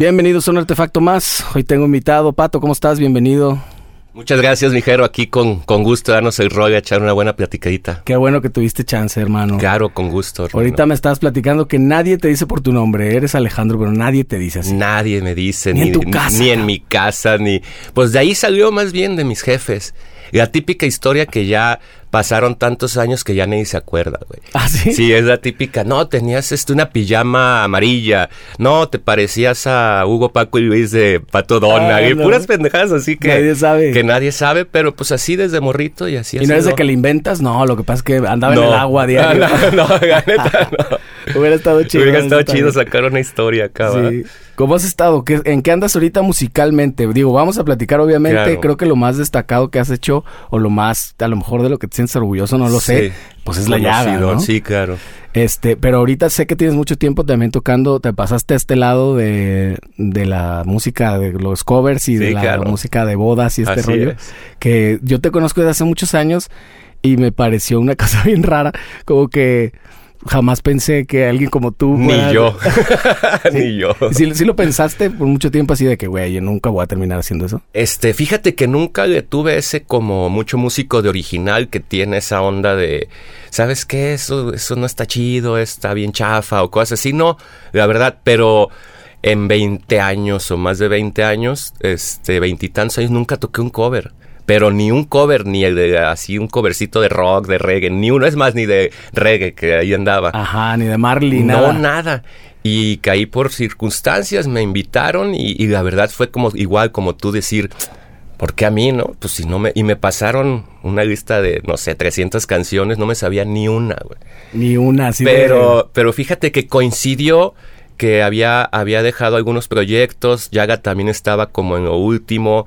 Bienvenidos a un artefacto más. Hoy tengo invitado. Pato, ¿cómo estás? Bienvenido. Muchas gracias, mijero. Aquí con, con gusto darnos el rollo, echar una buena platicadita. Qué bueno que tuviste chance, hermano. Claro, con gusto. hermano. Ahorita me estabas platicando que nadie te dice por tu nombre. Eres Alejandro, pero nadie te dice así. Nadie me dice, Ni ni, en tu casa, ni en mi casa, ni... Pues de ahí salió más bien de mis jefes. La típica historia que ya pasaron tantos años que ya nadie se acuerda, güey. ¿Ah, sí? Sí, es la típica. No, tenías este, una pijama amarilla. No, te parecías a Hugo, Paco y Luis de Pato Donald. Ah, y no. puras pendejadas así que... Nadie sabe. Que nadie sabe, pero pues así desde morrito y así ¿Y no eres de que le inventas? No, lo que pasa es que andaba en No. el agua diario. No, no, la neta, no. Hubiera estado chido. Hubiera estado chido sacar una historia acá. ¿Cómo has estado? ¿Qué- ¿En qué andas ahorita musicalmente? Digo, vamos a platicar obviamente. Claro. Creo que lo más destacado que has hecho, o lo más, a lo mejor de lo que te sientes orgulloso, no lo sé, pues es la llaga, ¿no? Sí, claro. Este, pero ahorita sé que tienes mucho tiempo también tocando, te pasaste a este lado de, de la música, de los covers y de la claro. música de bodas y este Así rollo. es. Que yo te conozco desde hace muchos años y me pareció una cosa bien rara, como que jamás pensé que alguien como tú... Ni fuera- yo. Ni yo. ¿Sí, sí lo pensaste por mucho tiempo así de que, güey, yo nunca voy a terminar haciendo eso? Este, fíjate que nunca le tuve ese como mucho músico de original que tiene esa onda de, ¿sabes qué? Eso, eso no está chido, está bien chafa o cosas así. No, la verdad, pero en 20 años o más de 20 años, este, veintitantos años, nunca toqué un cover. Pero ni un cover, ni de así un covercito de rock, de reggae, ni uno, es más, ni de reggae que ahí andaba. Ajá, ni de Marley, no, nada. nada. Y caí por circunstancias, me invitaron y, y la verdad fue como igual como tú decir, ¿por qué a mí, no? Pues si no me... Y me pasaron una lista de, no sé, 300 canciones, no me sabía ni una, güey. Ni una así de- Pero, pero fíjate que coincidió que había, había dejado algunos proyectos, Yaga también estaba como en lo último,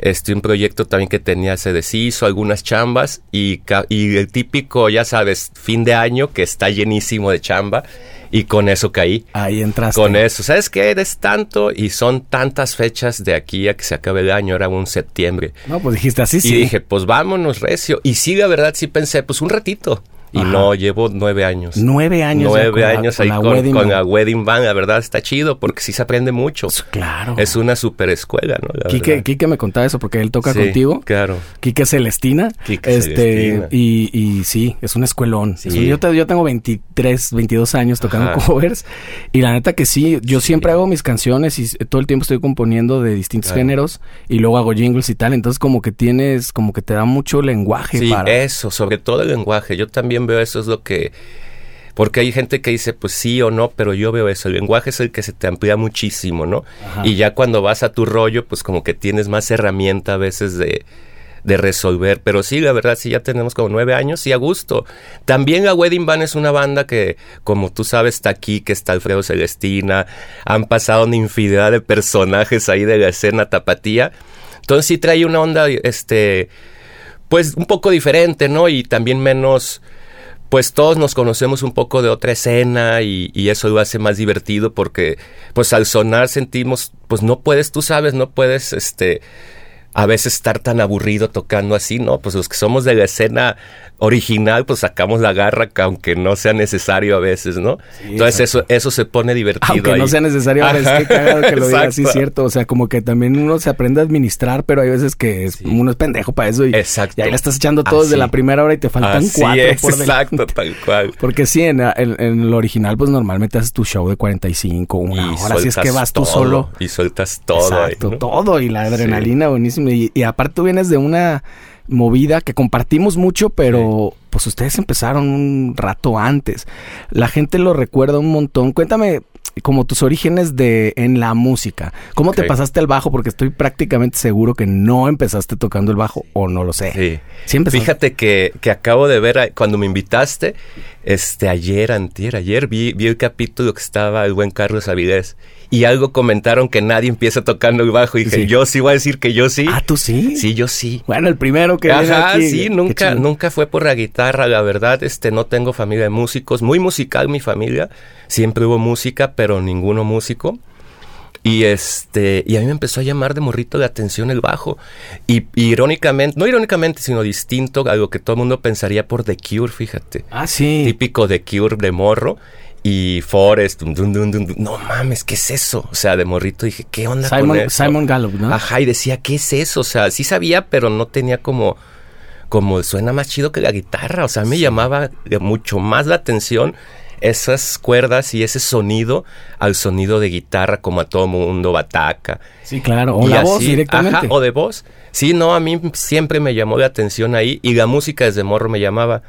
este, un proyecto también que tenía, se deshizo, algunas chambas, y, y el típico, ya sabes, fin de año que está llenísimo de chamba, y con eso caí. Ahí entraste. Con eso, ¿sabes qué? Eres tanto y son tantas fechas de aquí a que se acabe el año, era un septiembre. No, pues dijiste así, Y sí. dije, pues vámonos, recio. Y sí, la verdad, sí pensé, pues un ratito. Y Ajá. no, llevo nueve años. Nueve años Nueve años con ahí la con, la wedding band. La verdad está chido porque sí se aprende mucho. Pues, claro. Es una super escuela, ¿no? La Quique, me contaba eso porque él toca Sí, contigo. Claro. Quique Celestina. Quique este, Celestina. Y, y sí, es un escuelón. Sí. Es un- yo, te- yo tengo 23, 22 años tocando Ajá. covers. Y la neta que sí, yo Sí. siempre hago mis canciones y todo el tiempo estoy componiendo de distintos Claro. géneros. Y luego hago jingles y tal. Entonces como que tienes, como que te da mucho lenguaje Sí, para... eso, sobre todo el lenguaje. Yo también veo eso es lo que... Porque hay gente que dice, pues sí o no, pero yo veo eso. El lenguaje es el que se te amplía muchísimo, ¿no? Ajá. Y ya cuando vas a tu rollo, pues como que tienes más herramienta a veces de, de resolver. Pero sí, la verdad, sí, ya tenemos como nueve años y a gusto. También la Wedding Band es una banda que, como tú sabes, está aquí, que está Alfredo Celestina. Han pasado una infinidad de personajes ahí de la escena tapatía. Entonces sí trae una onda, este, pues un poco diferente, ¿no? Y también menos, pues todos nos conocemos un poco de otra escena y, y eso lo hace más divertido porque, pues al sonar sentimos, pues no puedes, tú sabes, no puedes, este, a veces estar tan aburrido tocando así, ¿no? Pues los que somos de la escena original, pues sacamos la garra, que aunque no sea necesario a veces, ¿no? Entonces eso, eso se pone divertido. Aunque no ahí. sea necesario, ahora es que cagado que lo digas, sí, exacto. cierto. O sea, como que también uno se aprende a administrar, pero hay veces que es- Sí. uno es pendejo para eso y, Exacto. y ahí le estás echando todo desde Así. la primera hora y te faltan Así cuatro es, por delante. exacto, tal cual. Porque sí, en, en, en lo original, pues normalmente haces tu show de 45, una hora. Así es que vas tú todo, solo. Y sueltas todo. ahí, Exacto, ¿no? todo. Y la adrenalina, buenísimo. Y, y aparte tú vienes de una movida que compartimos mucho, pero pues ustedes empezaron un rato antes. La gente lo recuerda un montón. Cuéntame como tus orígenes de en la música. ¿Cómo te pasaste al bajo? Porque estoy prácticamente seguro que no empezaste tocando el bajo o no lo sé. Sí. Sí empezaste. Fíjate que, que acabo de ver a- cuando me invitaste, este ayer, antier, ayer vi, vi el capítulo que estaba el buen Carlos Avilés y algo comentaron que nadie empieza tocando el bajo y dije, Sí. yo sí voy a decir que yo sí. Ah, ¿tú sí? Sí, yo sí. Bueno, el primero que Ajá, aquí. sí, nunca, nunca fue por la guitarra, la verdad, este, no tengo familia de músicos, muy musical mi familia, siempre hubo música, pero ninguno músico. Y este, y a mí me empezó a llamar de morrito la atención el bajo. Y, y irónicamente, no irónicamente, sino distinto a lo que todo el mundo pensaría por The Cure, fíjate. Ah, sí. Típico The Cure de morro. Y Forest, dun, dun, dun, dun, dun. no mames, ¿qué es eso? O sea, de morrito dije, ¿qué onda con Simon, eso? Simon Gallup, ¿no? Ajá, y decía, ¿qué es eso? O sea, sí sabía, pero no tenía como, como suena más chido que la guitarra. O sea, me llamaba mucho más la atención esas cuerdas y ese sonido al sonido de guitarra como a todo mundo bataca. Sí, claro. O Y la voz directamente. Ajá, o de voz. Sí, no, a mí siempre me llamó la atención ahí y la música desde morro me llamaba.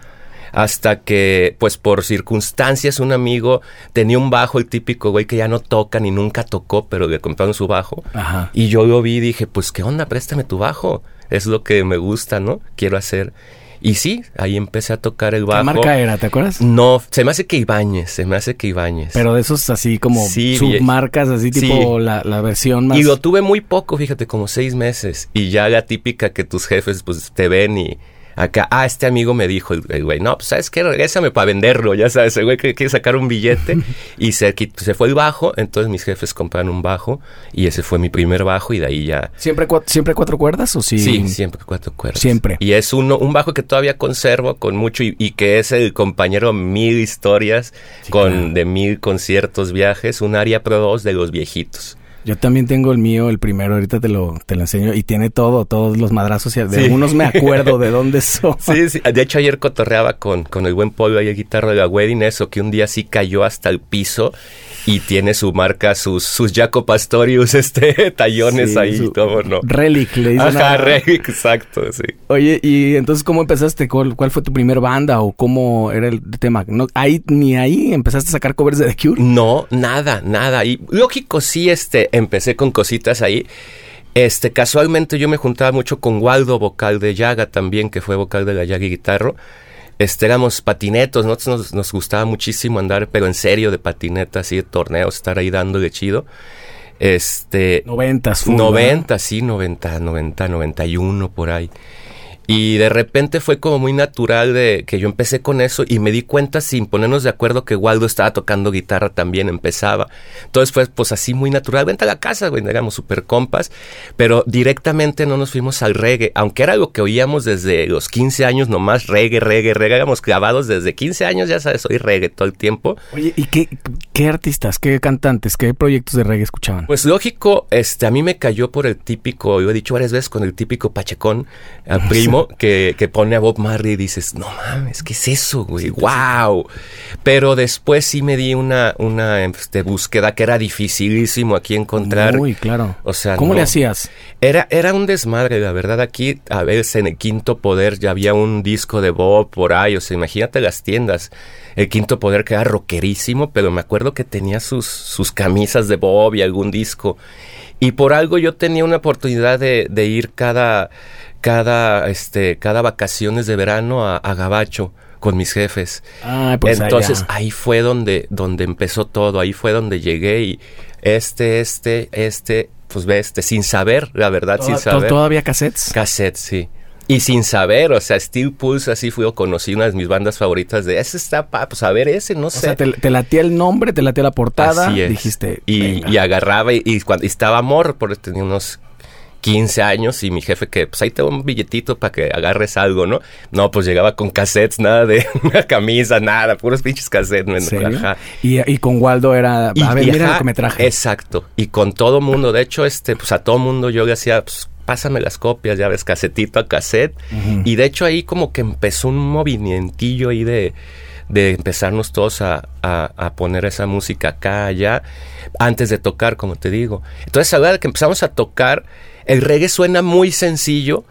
Hasta que, pues por circunstancias, un amigo tenía un bajo, el típico güey que ya no toca ni nunca tocó, pero le compraron su bajo. Ajá. Y yo lo vi y dije, pues qué onda, préstame tu bajo. Es lo que me gusta, ¿no? Quiero hacer. Y sí, ahí empecé a tocar el bajo. ¿Qué marca era? ¿Te acuerdas? No, se me hace que Ibáñez, se me hace que Ibáñez. Pero de esos así como Sí, submarcas, así sí. tipo la, la versión más... Y lo tuve muy poco, fíjate, como seis meses. Y ya la típica que tus jefes pues te ven y acá, ah, este amigo me dijo, el güey, no, pues sabes qué, regrésame para venderlo, ya sabes, el güey que quiere sacar un billete y se, se fue el bajo, entonces mis jefes compraron un bajo y ese fue mi primer bajo y de ahí ya... ¿Siempre, cua- ¿Siempre cuatro cuerdas o sí? Sí, siempre cuatro cuerdas. Siempre. Y es uno, un bajo que todavía conservo con mucho y, y que es el compañero mil historias Sí, con claro. de mil conciertos, viajes, un Aria Pro 2 de los viejitos. Yo también tengo el mío, el primero, ahorita te lo, te lo enseño. Y tiene todo, todos los madrazos. Y de Sí. algunos me acuerdo de dónde son. Sí, sí. De hecho, ayer cotorreaba con, con el buen Polo y el guitarro de la wedding eso, que un día sí cayó hasta el piso y tiene su marca, sus, sus Jaco Pastorius, este, tallones Sí, ahí, todo, ¿no? Relic, le dicen. Ajá, a- re, exacto, sí. Oye, y entonces, ¿cómo empezaste? ¿Cuál, cuál fue tu primer banda o cómo era el tema? No, ahí, ni ahí empezaste a sacar covers de The Cure. No, nada, nada. Y lógico, sí, este, empecé con cositas ahí. Este, casualmente yo me juntaba mucho con Waldo, vocal de Yaga también, que fue vocal de la Yaga y guitarro. Este, éramos patinetos, nosotros nos, nos gustaba muchísimo andar, pero en serio, de patineta, así de torneos, estar ahí dándole chido. Este, Noventas, 90, sí, 90, 90, 91 por ahí. Y de repente fue como muy natural de que yo empecé con eso y me di cuenta sin ponernos de acuerdo que Waldo estaba tocando guitarra también, empezaba. Entonces fue pues así muy natural, vente a la casa, güey, éramos super compas, pero directamente no nos fuimos al reggae, aunque era algo que oíamos desde los 15 años nomás, reggae, reggae, reggae, éramos clavados desde 15 años, ya sabes, oí reggae todo el tiempo. Oye, ¿y qué, qué artistas, qué cantantes, qué proyectos de reggae escuchaban? Pues lógico, este, a mí me cayó por el típico, yo he dicho varias veces con el típico Pachecón, al primo, que, que pone a Bob Marley y dices, no mames, ¿qué es eso, güey? ¡Wow! Pero después sí me di una, una este, búsqueda que era dificilísimo aquí encontrar. Uy, claro. O sea, ¿Cómo no. le hacías? Era, era un desmadre, la verdad. Aquí, a veces en el Quinto Poder ya había un disco de Bob por ahí. O sea, imagínate las tiendas. El Quinto Poder que era rockerísimo, pero me acuerdo que tenía sus, sus camisas de Bob y algún disco. Y por algo yo tenía una oportunidad de, de ir cada, cada, este, cada vacaciones de verano a, a Gabacho con mis jefes. Ah, pues Entonces allá. ahí fue donde, donde empezó todo, ahí fue donde llegué y este, este, este, pues ve este, sin saber, la verdad, sin ¿Toda- saber. ¿Todavía cassettes? Cassette, sí. Y sin saber, o sea, Steel Pulse, así fui, o conocí una de mis bandas favoritas de ese está, pa, pues a ver ese, no O sé. sea, te, te latía el nombre, te latía la portada. Así es. Dijiste. Y, y agarraba y, y cuando y estaba amor, porque tenía unos 15 años y mi jefe que, pues ahí te un billetito para que agarres algo, ¿no? No, pues llegaba con cassettes, nada de una camisa, nada, puros pinches cassettes. ¿En serio? ajá. Y, y con Waldo era. Y- a ver, y mira ajá, lo que me traje. Exacto. Y con todo mundo. De hecho, este, pues a todo mundo yo le hacía, pues, pásame las copias, ya ves, casetito a cassette. Y de hecho ahí como que empezó un movimientillo ahí de, de empezarnos todos a, a- a poner esa música acá, allá, antes de tocar, como te digo. Entonces, a la hora que empezamos a tocar, el reggae suena muy sencillo,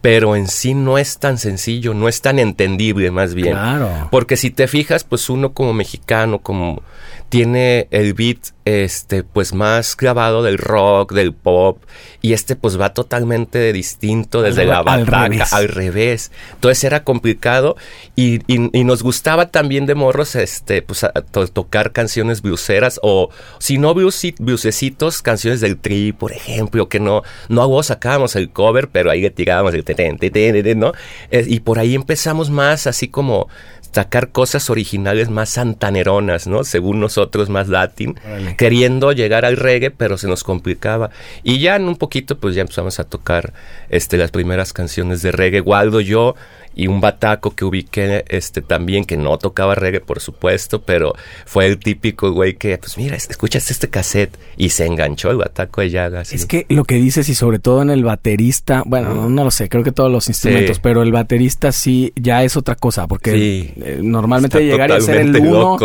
pero en sí no es tan sencillo, no es tan entendible más bien. Claro. Porque si te fijas, pues uno como mexicano, como tiene el beat, este, pues más grabado del rock, del pop, y este pues va totalmente distinto desde Al la al bataca revés. al revés. Entonces era complicado y, y- y nos gustaba también de morros, este, pues a- to- tocar canciones bluseras o si no blusecitos, canciones del Tri, por ejemplo, que no, no a vos sacábamos el cover, pero ahí le tirábamos el teten, teten, teten, ¿no? Eh, y por ahí empezamos más así como sacar cosas originales más santaneronas, ¿no? Según nosotros, más latín, Órale. queriendo llegar al reggae, pero se nos complicaba. Y ya en un poquito, pues ya empezamos a tocar este, las primeras canciones de reggae. Waldo, yo, y un bataco que ubiqué este también que no tocaba reggae por supuesto pero fue el típico güey que pues mira escuchas este cassette y se enganchó el bataco de llagas es que lo que dices y sobre todo en el baterista bueno no, lo sé creo que todos los instrumentos pero el baterista sí ya es otra cosa porque eh, normalmente llegar a ser el uno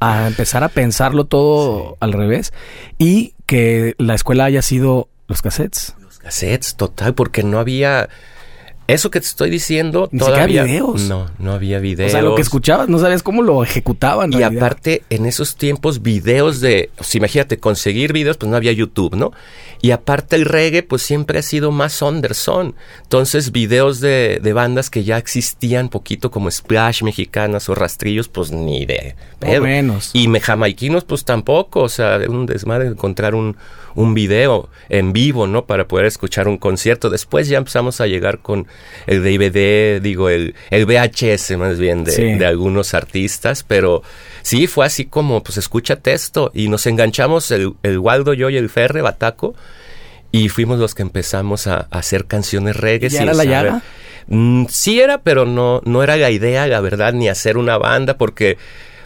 a empezar a pensarlo todo al revés y que la escuela haya sido los cassettes. Los cassettes total porque no había eso que te estoy diciendo Ni todavía videos. no no había videos. O sea, lo que escuchabas no sabías cómo lo ejecutaban. Y aparte en esos tiempos videos de, pues, imagínate conseguir videos, pues no había YouTube, ¿no? Y aparte el reggae pues siempre ha sido más Anderson. Entonces videos de, de bandas que ya existían poquito como Splash mexicanas o Rastrillos pues ni de menos. Y me jamaiquinos pues tampoco, o sea, un desmadre encontrar un un video en vivo, ¿no? Para poder escuchar un concierto. Después ya empezamos a llegar con el DVD, digo, el, el VHS más bien de, de algunos artistas, pero sí, fue así como, pues escucha texto y nos enganchamos el, el Waldo, yo y el Ferre, Bataco. Y fuimos los que empezamos a, hacer canciones reggae. ¿Ya era la llaga? Mm, sí era, pero no, no era la idea, la verdad, ni hacer una banda, porque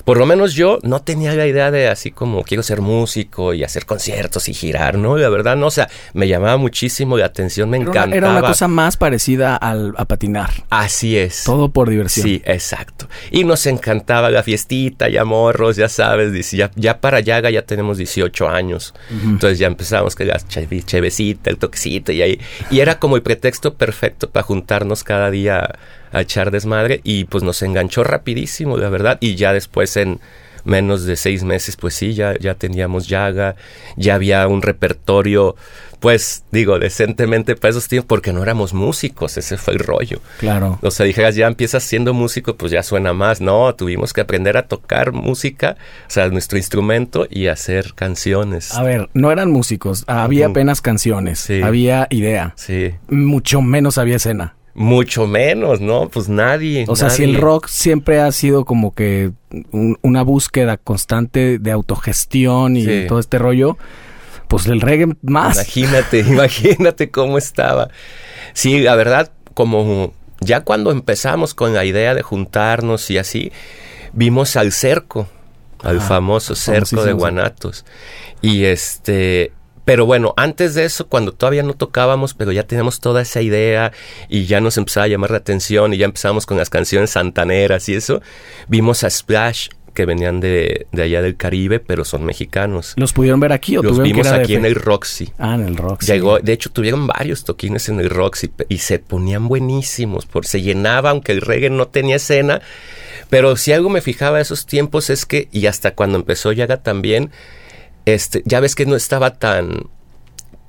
por lo menos yo no tenía la idea de así como quiero ser músico y hacer conciertos y girar, ¿no? La verdad, no, o sea, me llamaba muchísimo la atención, me encantaba. era una cosa más parecida al, a patinar. Así es. Todo por diversión. Sí, exacto. Y nos encantaba la fiestita, ya morros, ya sabes, ya, ya para Yaga ya tenemos 18 años. Entonces ya empezamos que la chevecita, el toquecito y ahí. Y era como el pretexto perfecto para juntarnos cada día a echar desmadre y pues nos enganchó rapidísimo, la verdad, y ya después en menos de seis meses, pues sí, ya, ya teníamos llaga, ya había un repertorio, pues digo, decentemente para esos tiempos, porque no éramos músicos, ese fue el rollo. Claro. O sea, dijeras, ya empiezas siendo músico, pues ya suena más. No, tuvimos que aprender a tocar música, o sea, nuestro instrumento y hacer canciones. A ver, no eran músicos, había apenas canciones, había idea. Sí. Mucho menos había escena. Mucho menos, ¿no? Pues nadie. O sea, si el rock siempre ha sido como que una búsqueda constante de autogestión y todo este rollo, pues el reggae más. Imagínate, imagínate cómo estaba. Sí, la verdad, como ya cuando empezamos con la idea de juntarnos y así, vimos al cerco, al famoso cerco de Guanatos. Y este, pero bueno, antes de eso, cuando todavía no tocábamos, pero ya teníamos toda esa idea y ya nos empezaba a llamar la atención y ya empezamos con las canciones santaneras y eso, vimos a Splash que venían de, allá del Caribe, pero son mexicanos. ¿Los pudieron ver aquí o Los vimos aquí en el Roxy. Ah, en el Roxy. Llegó, de hecho, tuvieron varios toquines en el Roxy y se ponían buenísimos, porque se llenaba, aunque el reggae no tenía escena. Pero si algo me fijaba esos tiempos es que, y hasta cuando empezó Yaga también, este, ya ves que no estaba tan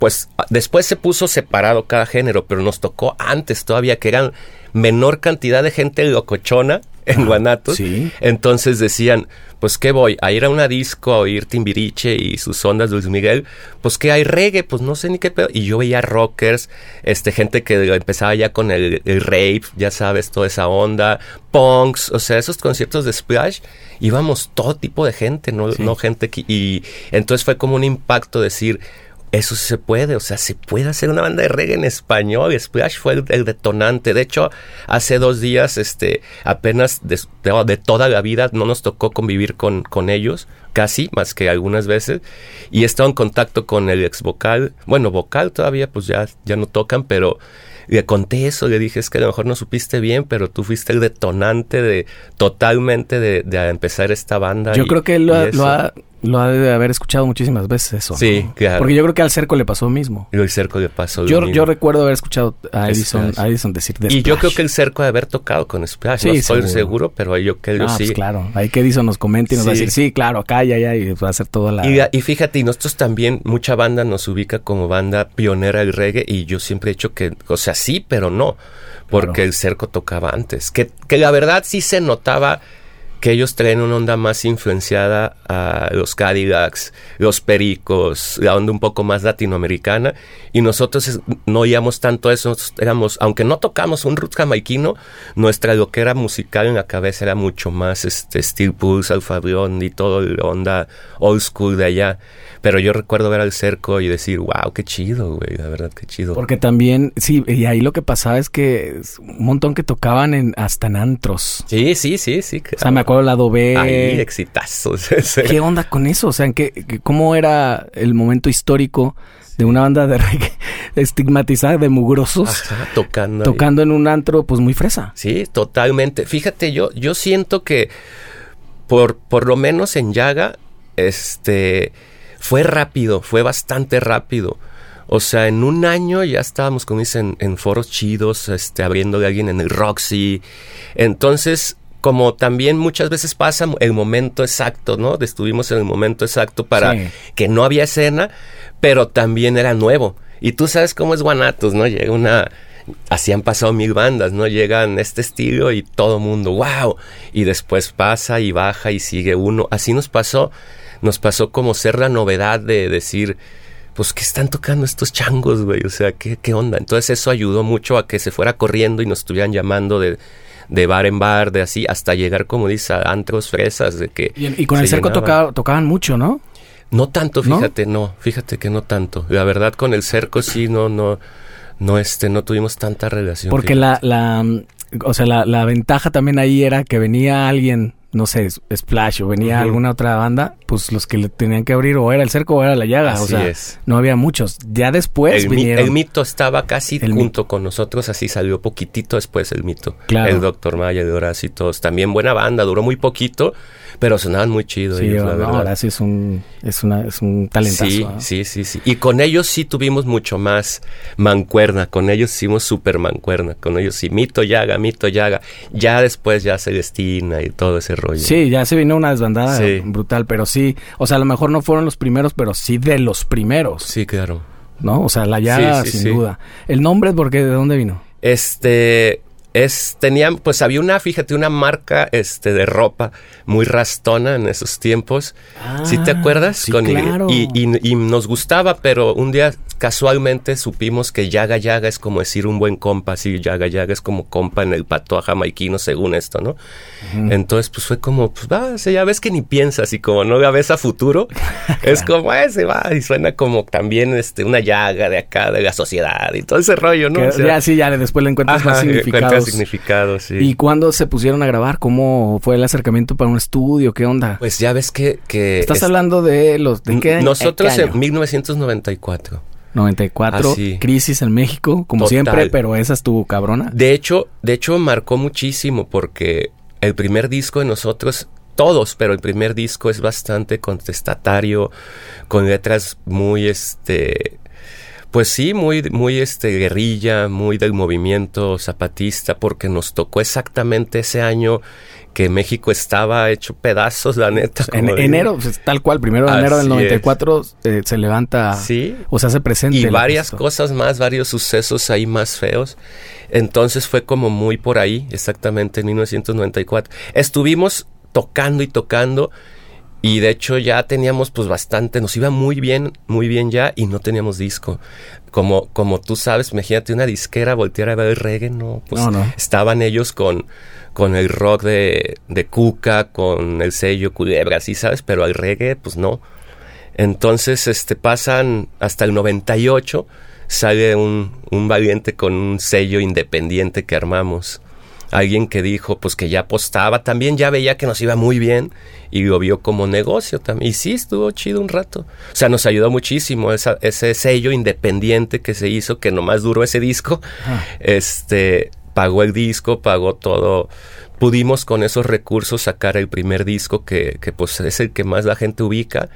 pues después se puso separado cada género, pero nos tocó antes todavía que eran menor cantidad de gente locochona en Guanatos. Sí. Entonces decían, pues qué voy, a ir a una disco a oír Timbiriche y sus ondas de Luis Miguel, pues que hay reggae, pues no sé ni qué pedo. Y yo veía rockers, este, gente que empezaba ya con el, el rape, ya sabes, toda esa onda, punks, o sea, esos conciertos de Splash, íbamos todo tipo de gente, no, no gente que, y entonces fue como un impacto decir, eso se puede, o sea, se puede hacer una banda de reggae en español. Splash fue el, detonante. De hecho, hace dos días, este, apenas de, de, toda la vida no nos tocó convivir con, con ellos, casi, más que algunas veces. Y he estado en contacto con el ex vocal. Bueno, vocal todavía, pues ya, ya no tocan, pero le conté eso, le dije, es que a lo mejor no supiste bien, pero tú fuiste el detonante de totalmente de, de empezar esta banda. Yo creo que lo, ha, lo ha de haber escuchado muchísimas veces eso. Sí, claro. Porque yo creo que al Cerco le pasó lo mismo. Y al Cerco le pasó yo, lo mismo. Yo recuerdo haber escuchado a Edison, a Edison decir de Y yo creo que el Cerco de haber tocado con Splash. Sí, no estoy seguro, pero yo que yo ah, sí. Pues claro. Ahí que Edison nos comente y nos va a decir, sí, claro, acá, ya, ya, y va a hacer toda la... Y, y, fíjate, y nosotros también, mucha banda nos ubica como banda pionera del reggae y yo siempre he dicho que, o sea, sí, pero no. Porque el Cerco tocaba antes. Que, que la verdad sí se notaba que ellos traen una onda más influenciada a los Cadillacs, los Pericos, la onda un poco más latinoamericana, y nosotros no oíamos tanto eso, éramos, aunque no tocamos un roots jamaiquino, nuestra lo que era musical en la cabeza era mucho más este Steel Pulse, Alfa y todo la onda old school de allá. Pero yo recuerdo ver al cerco y decir, wow, qué chido, güey, la verdad, qué chido. Porque también, sí, y ahí lo que pasaba es que un montón que tocaban en hasta en antros. Sí, sí, sí, sí. O sea, me acuerdo lado B. Ahí, exitazos. ¿Qué onda con eso? O sea, ¿en qué, ¿cómo era el momento histórico de una banda de reggae estigmatizada de mugrosos tocando tocando en un antro pues muy fresa. Sí, totalmente. Fíjate, yo yo siento que por por lo menos en Yaga este fue rápido, fue bastante rápido. O sea, en un año ya estábamos, como dicen, en foros chidos, este, abriendo de alguien en el Roxy. Entonces, como también muchas veces pasa el momento exacto, ¿no? Estuvimos en el momento exacto para que no había escena, pero también era nuevo. Y tú sabes cómo es Guanatos, ¿no? Llega una... Así han pasado mil bandas, ¿no? Llegan este estilo y todo mundo, wow. Y después pasa y baja y sigue uno. Así nos pasó nos pasó como ser la novedad de decir, pues, ¿qué están tocando estos changos, güey? O sea, ¿qué, ¿qué onda? Entonces eso ayudó mucho a que se fuera corriendo y nos estuvieran llamando de, de bar en bar, de así, hasta llegar, como dice, a antros fresas, de que... Y, con el cerco tocaban mucho, ¿no? No tanto, fíjate, ¿No? fíjate que no tanto. La verdad, con el cerco sí, no, no, no, este, no tuvimos tanta relación. Porque la, la, o sea, la, la ventaja también ahí era que venía alguien no sé, Splash o venía alguna otra banda, pues los que le tenían que abrir o era el cerco o era la llaga. o sea, es. no había muchos. Ya después el vinieron. el mito estaba casi junto con nosotros, así salió poquitito después el mito. Claro. El Doctor Maya, de Horacio y todos. También buena banda, duró muy poquito, pero sonaban muy chido. Sí, ellos, ahora sí es un, es, una, es un talentazo. Sí, sí, sí, sí. Y con ellos sí tuvimos mucho más mancuerna. Con ellos hicimos súper mancuerna. Con ellos sí, mito, llaga, mito, llaga. Ya después ya Celestina y todo ese rollo. Sí, ya se vino una desbandada brutal, pero sí. O sea, a lo mejor no fueron los primeros, pero sí de los primeros. Sí, claro. ¿No? O sea, la llaga, sin duda. ¿El nombre, por qué? ¿De dónde vino? Este es tenían pues había una fíjate una marca este de ropa muy rastona en esos tiempos. ¿Sí te ah, acuerdas sí, claro. y, y, nos gustaba pero un día casualmente supimos que yaga yaga es como decir un buen compa sí yaga yaga es como compa en el pato jamaiquino según esto no entonces pues fue como pues va ya ves que ni piensas y como no la ves a futuro. Es como ese va y suena como también este una llaga de acá de la sociedad y todo ese rollo no ya sí ya después le encuentras más significado significado, sí. ¿Y cuándo se pusieron a grabar? ¿Cómo fue el acercamiento para un estudio? ¿Qué onda? Pues ya ves que... que Estás hablando de los... ¿De qué Nosotros en 1994. 94, crisis en México, como siempre, pero esa es tu cabrona. De hecho, de hecho marcó muchísimo porque el primer disco de nosotros todos, pero el primer disco es bastante contestatario, con letras muy este pues sí, muy, muy este guerrilla, muy del movimiento zapatista, porque nos tocó exactamente ese año que México estaba hecho pedazos, la neta. En enero, pues, tal cual, primero de enero del 94 eh, se levanta ¿Sí? o se hace presente. Y varias cosas más, varios sucesos ahí más feos. Entonces fue como muy por ahí, exactamente en 1994. Estuvimos tocando y tocando y de hecho ya teníamos pues bastante, nos iba muy bien, muy bien ya y no teníamos disco. Como, como tú sabes, imagínate una disquera voltear a ver el reggae, no, pues estaban ellos con, con el rock de, de Cuca, con el sello Culebra, sí sabes, pero al reggae pues no. Entonces este pasan hasta el 98, sale un, un valiente con un sello independiente que armamos alguien que dijo pues que ya apostaba, también ya veía que nos iba muy bien y lo vio como negocio también. Y sí, estuvo chido un rato. O sea, nos ayudó muchísimo ese sello independiente que se hizo, que nomás duró ese disco. Ah. Este, pagó el disco, pagó todo. Pudimos con esos recursos sacar el primer disco que, que pues es el que más la gente ubica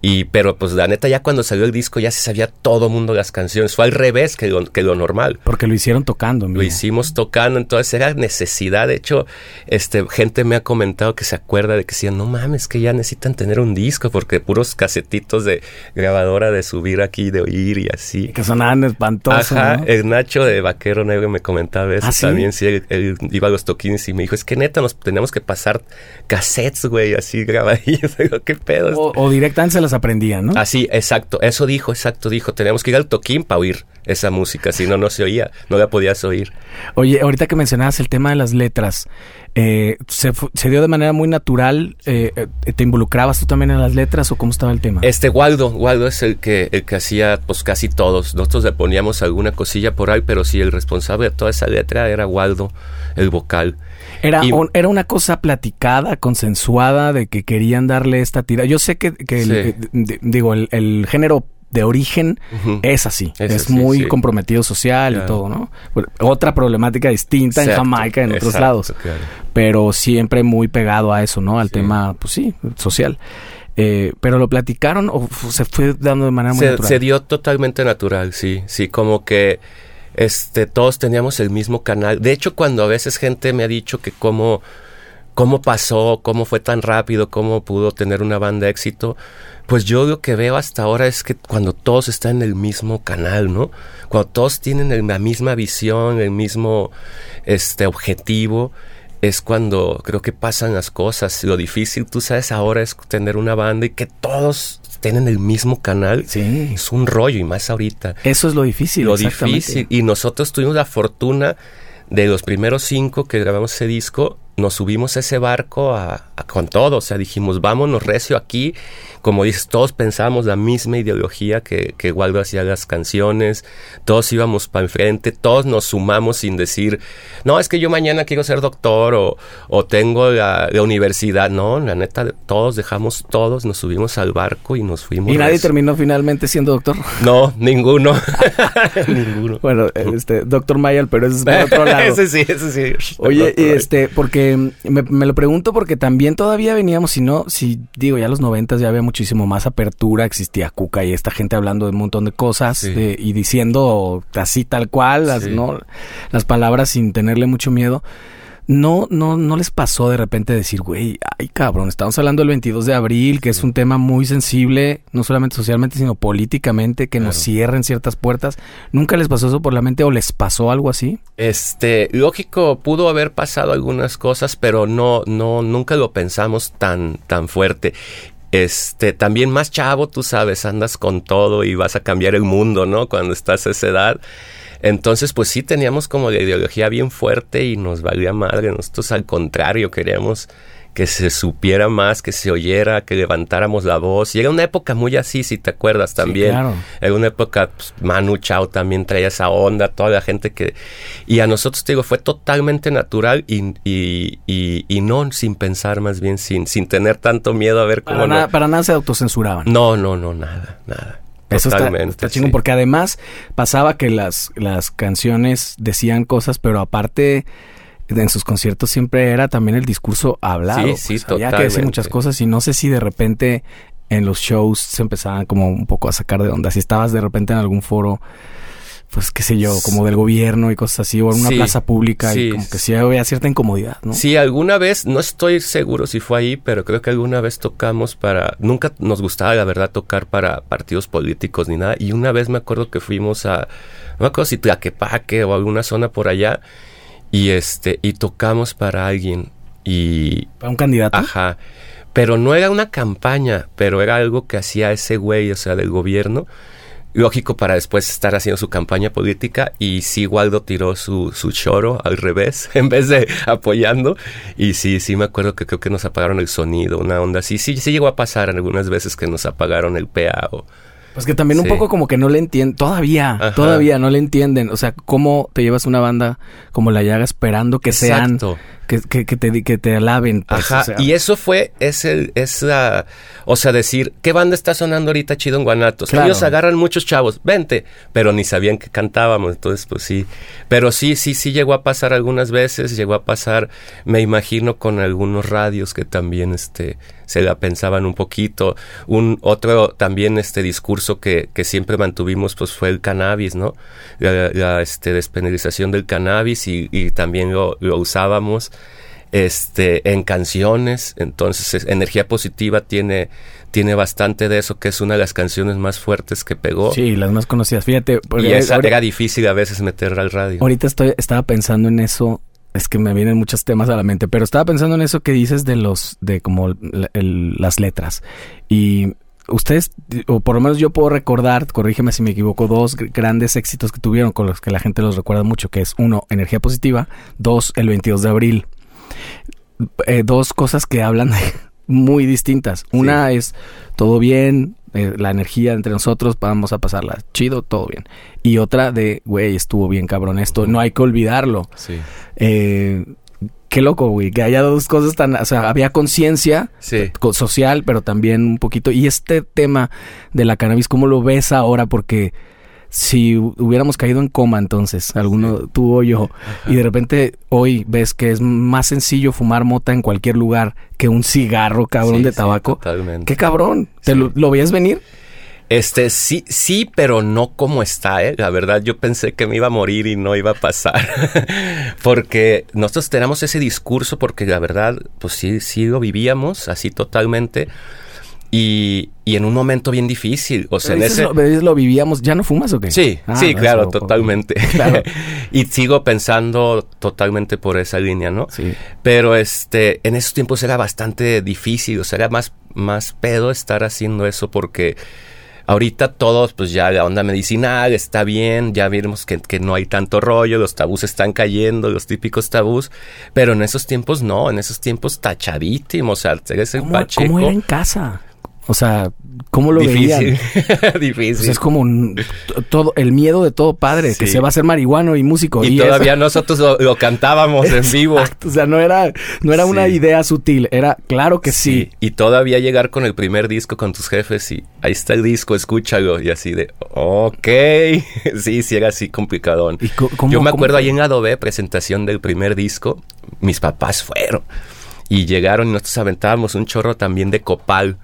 Y, pero pues la neta, ya cuando salió el disco ya se sabía todo mundo las canciones. Fue al revés que lo, que lo normal. Porque lo hicieron tocando. Lo hicimos tocando, entonces era necesidad. De hecho, este, gente me ha comentado que se acuerda de que decían, no mames, que ya necesitan tener un disco, porque puros casetitos de grabadora de subir aquí, de oír y así. Que sonaban espantosos. Ajá, el Nacho de Vaquero Negro me comentaba eso ¿Ah, también. Sí, él, iba a los toquines y me dijo, es que neta, nos teníamos que pasar cassettes, güey, así grabadillos. ¿qué pedo? O, o directamente se aprendían, ¿no? Así, exacto. Eso dijo, exacto, dijo. Teníamos que ir al toquín para oír esa música, si no, no se oía, no la podías oír. Oye, ahorita que mencionabas el tema de las letras, eh, ¿se, dio de manera muy natural? Eh, eh, ¿Te involucrabas tú también en las letras o cómo estaba el tema? Este, Waldo, Waldo es el que, el que hacía pues casi todos. Nosotros le poníamos alguna cosilla por ahí, pero sí, el responsable de toda esa letra era Waldo, el vocal. Era, era una cosa platicada, consensuada, de que querían darle esta tira. Yo sé que, que digo, el, el género de origen es así. Es, muy comprometido social y todo, ¿no? Otra problemática distinta en Jamaica, en otros lados. Pero siempre muy pegado a eso, ¿no? Al tema, pues sí, social. Eh, pero lo platicaron o se fue dando de manera muy se, natural. Se dio totalmente natural, sí, sí, como que este todos teníamos el mismo canal. De hecho, cuando a veces gente me ha dicho que cómo cómo pasó, cómo fue tan rápido, cómo pudo tener una banda de éxito, pues yo lo que veo hasta ahora es que cuando todos están en el mismo canal, ¿no? Cuando todos tienen la misma visión, el mismo este objetivo, es cuando creo que pasan las cosas. Lo difícil, tú sabes, ahora es tener una banda y que todos tienen el mismo canal. Sí. Es un rollo y más ahorita. Eso es lo difícil. Lo difícil. Y nosotros tuvimos la fortuna de los primeros cinco que grabamos ese disco, nos subimos a ese barco a, con todo, o sea, dijimos, vámonos recio aquí, como dices, todos pensamos la misma ideología que, que Waldo hacía las canciones, todos íbamos para enfrente, todos nos sumamos sin decir, no, es que yo mañana quiero ser doctor o, o tengo la, universidad, no, la neta, todos dejamos todos, nos subimos al barco y nos fuimos. ¿Y nadie terminó finalmente siendo doctor? No, ninguno. ninguno. Bueno, este, doctor Mayal, pero ese es por otro lado. ese sí, ese sí. Oye, este, porque me, lo pregunto porque también todavía veníamos, si no, si digo, ya los noventas ya había muchísimo más apertura, existía Cuca y esta gente hablando de un montón de cosas y diciendo así tal cual, las, ¿no? las palabras sin tenerle mucho miedo. No, no, no les pasó de repente decir, güey, ay cabrón, estamos hablando del 22 de abril, que es un tema muy sensible, no solamente socialmente, sino políticamente, que nos cierren ciertas puertas. ¿Nunca les pasó eso por la mente o les pasó algo así? Este, lógico, pudo haber pasado algunas cosas, pero no, no, nunca lo pensamos tan, tan fuerte este, también más chavo, tú sabes, andas con todo y vas a cambiar el mundo, ¿no? Cuando estás a esa edad. Entonces, pues sí teníamos como la ideología bien fuerte y nos valía madre. Nosotros al contrario queríamos que se supiera más, que se oyera, que levantáramos la voz. Y era una época muy así, si te acuerdas también. Sí, claro. Era una época, pues, Manu Chao también traía esa onda, toda la gente que... Y a nosotros, te digo, fue totalmente natural y, y, y, no sin pensar, más bien sin, sin tener tanto miedo a ver cómo... Para, nada, para nada se autocensuraban. No, no, no, nada, nada. Eso está, está chingón, porque además pasaba que las, las canciones decían cosas, pero aparte en sus conciertos siempre era también el discurso hablado. Sí, sí, pues, Había que decir muchas cosas y no sé si de repente en los shows se empezaban como un poco a sacar de onda. Si estabas de repente en algún foro pues qué sé yo, como del gobierno y cosas así, o en una plaza pública y como que sí había cierta incomodidad, ¿no? Sí, alguna vez, no estoy seguro si fue ahí, pero creo que alguna vez tocamos para, nunca nos gustaba la verdad tocar para partidos políticos ni nada, y una vez me acuerdo que fuimos a, no me acuerdo si Tlaquepaque o alguna zona por allá, y este, y tocamos para alguien, y... ¿Para un candidato? Ajá. Pero no era una campaña, pero era algo que hacía ese güey, o sea, del gobierno, lógico para después estar haciendo su campaña política y sí Waldo tiró su, su choro al revés en vez de apoyando y sí, sí me acuerdo que creo que nos apagaron el sonido, una onda así, sí, sí llegó a pasar algunas veces que nos apagaron el PA o... Pues que también un poco como que no le entienden, todavía, todavía no le entienden, o sea, cómo te llevas una banda como La Llaga esperando que sean que, que, que te, que te alaben. pues, Ajá, y eso fue ese, esa, o sea, decir, ¿qué banda está sonando ahorita chido en Guanatos? Ellos agarran muchos chavos, vente, pero ni sabían que cantábamos, entonces pues sí, pero sí, sí, sí llegó a pasar algunas veces, llegó a pasar, me imagino con algunos radios que también, este, se la pensaban un poquito. Un otro también este discurso que, que siempre mantuvimos pues fue el cannabis, ¿no? La, este, despenalización del cannabis y, y también lo, lo, usábamos este en canciones. Entonces, energía positiva tiene tiene bastante de eso, que es una de las canciones más fuertes que pegó. Sí, las más conocidas. Fíjate, y esa era difícil a veces meterla al radio. Ahorita estoy, estaba pensando en eso es que me vienen muchos temas a la mente, pero estaba pensando en eso que dices de los, de como las letras. Y ustedes, o por lo menos yo puedo recordar, corrígeme si me equivoco, dos grandes éxitos que tuvieron con los que la gente los recuerda mucho, que es uno, energía positiva, dos, el 22 de abril. Eh, dos cosas que hablan muy distintas. Una es todo bien, eh, la energía entre nosotros, vamos a pasarla chido, todo bien. Y otra de, güey, estuvo bien cabrón esto, no hay que olvidarlo. Sí. Eh, qué loco, güey, que haya dos cosas tan, o sea, había conciencia social, pero también un poquito. Y este tema de la cannabis, ¿cómo lo ves ahora? Porque si hubiéramos caído en coma entonces, alguno tú o yo, y de repente hoy ves que es más sencillo fumar mota en cualquier lugar que un cigarro cabrón de tabaco. totalmente. Qué cabrón. ¿Te lo, lo, veías venir? Este, sí, sí, pero no como está, ¿eh? La verdad, yo pensé que me iba a morir y no iba a pasar. porque nosotros tenemos ese discurso porque la verdad, pues sí, sí lo vivíamos así totalmente y, y, en un momento bien difícil. O sea, en ese... Lo, lo, vivíamos. ¿Ya no fumas o qué? Sí, ah, sí, claro, totalmente. Claro. y sigo pensando totalmente por esa línea, ¿no? Sí. Pero este, en esos tiempos era bastante difícil. O sea, era más, más pedo estar haciendo eso porque ahorita todos, pues ya la onda medicinal está bien, ya vimos que, que, no hay tanto rollo, los tabús están cayendo, los típicos tabús, pero en esos tiempos no, en esos tiempos tachadísimos, o sea, eres el ¿Cómo, pacheco. ¿Cómo era en casa? O sea, ¿cómo lo Difícil. veían? Difícil. Pues es como un, todo el miedo de todo padre, sí. que se va a hacer marihuano y músico. Y, y todavía eso... nosotros lo, lo, cantábamos en vivo. O sea, no era, no era sí. una idea sutil, era claro que sí. sí. Y todavía llegar con el primer disco con tus jefes y ahí está el disco, escúchalo. Y así de, ok. sí, sí, era así complicadón. ¿Y cómo, Yo me acuerdo ahí en Adobe, presentación del primer disco, mis papás fueron. Y llegaron y nosotros aventábamos un chorro también de copal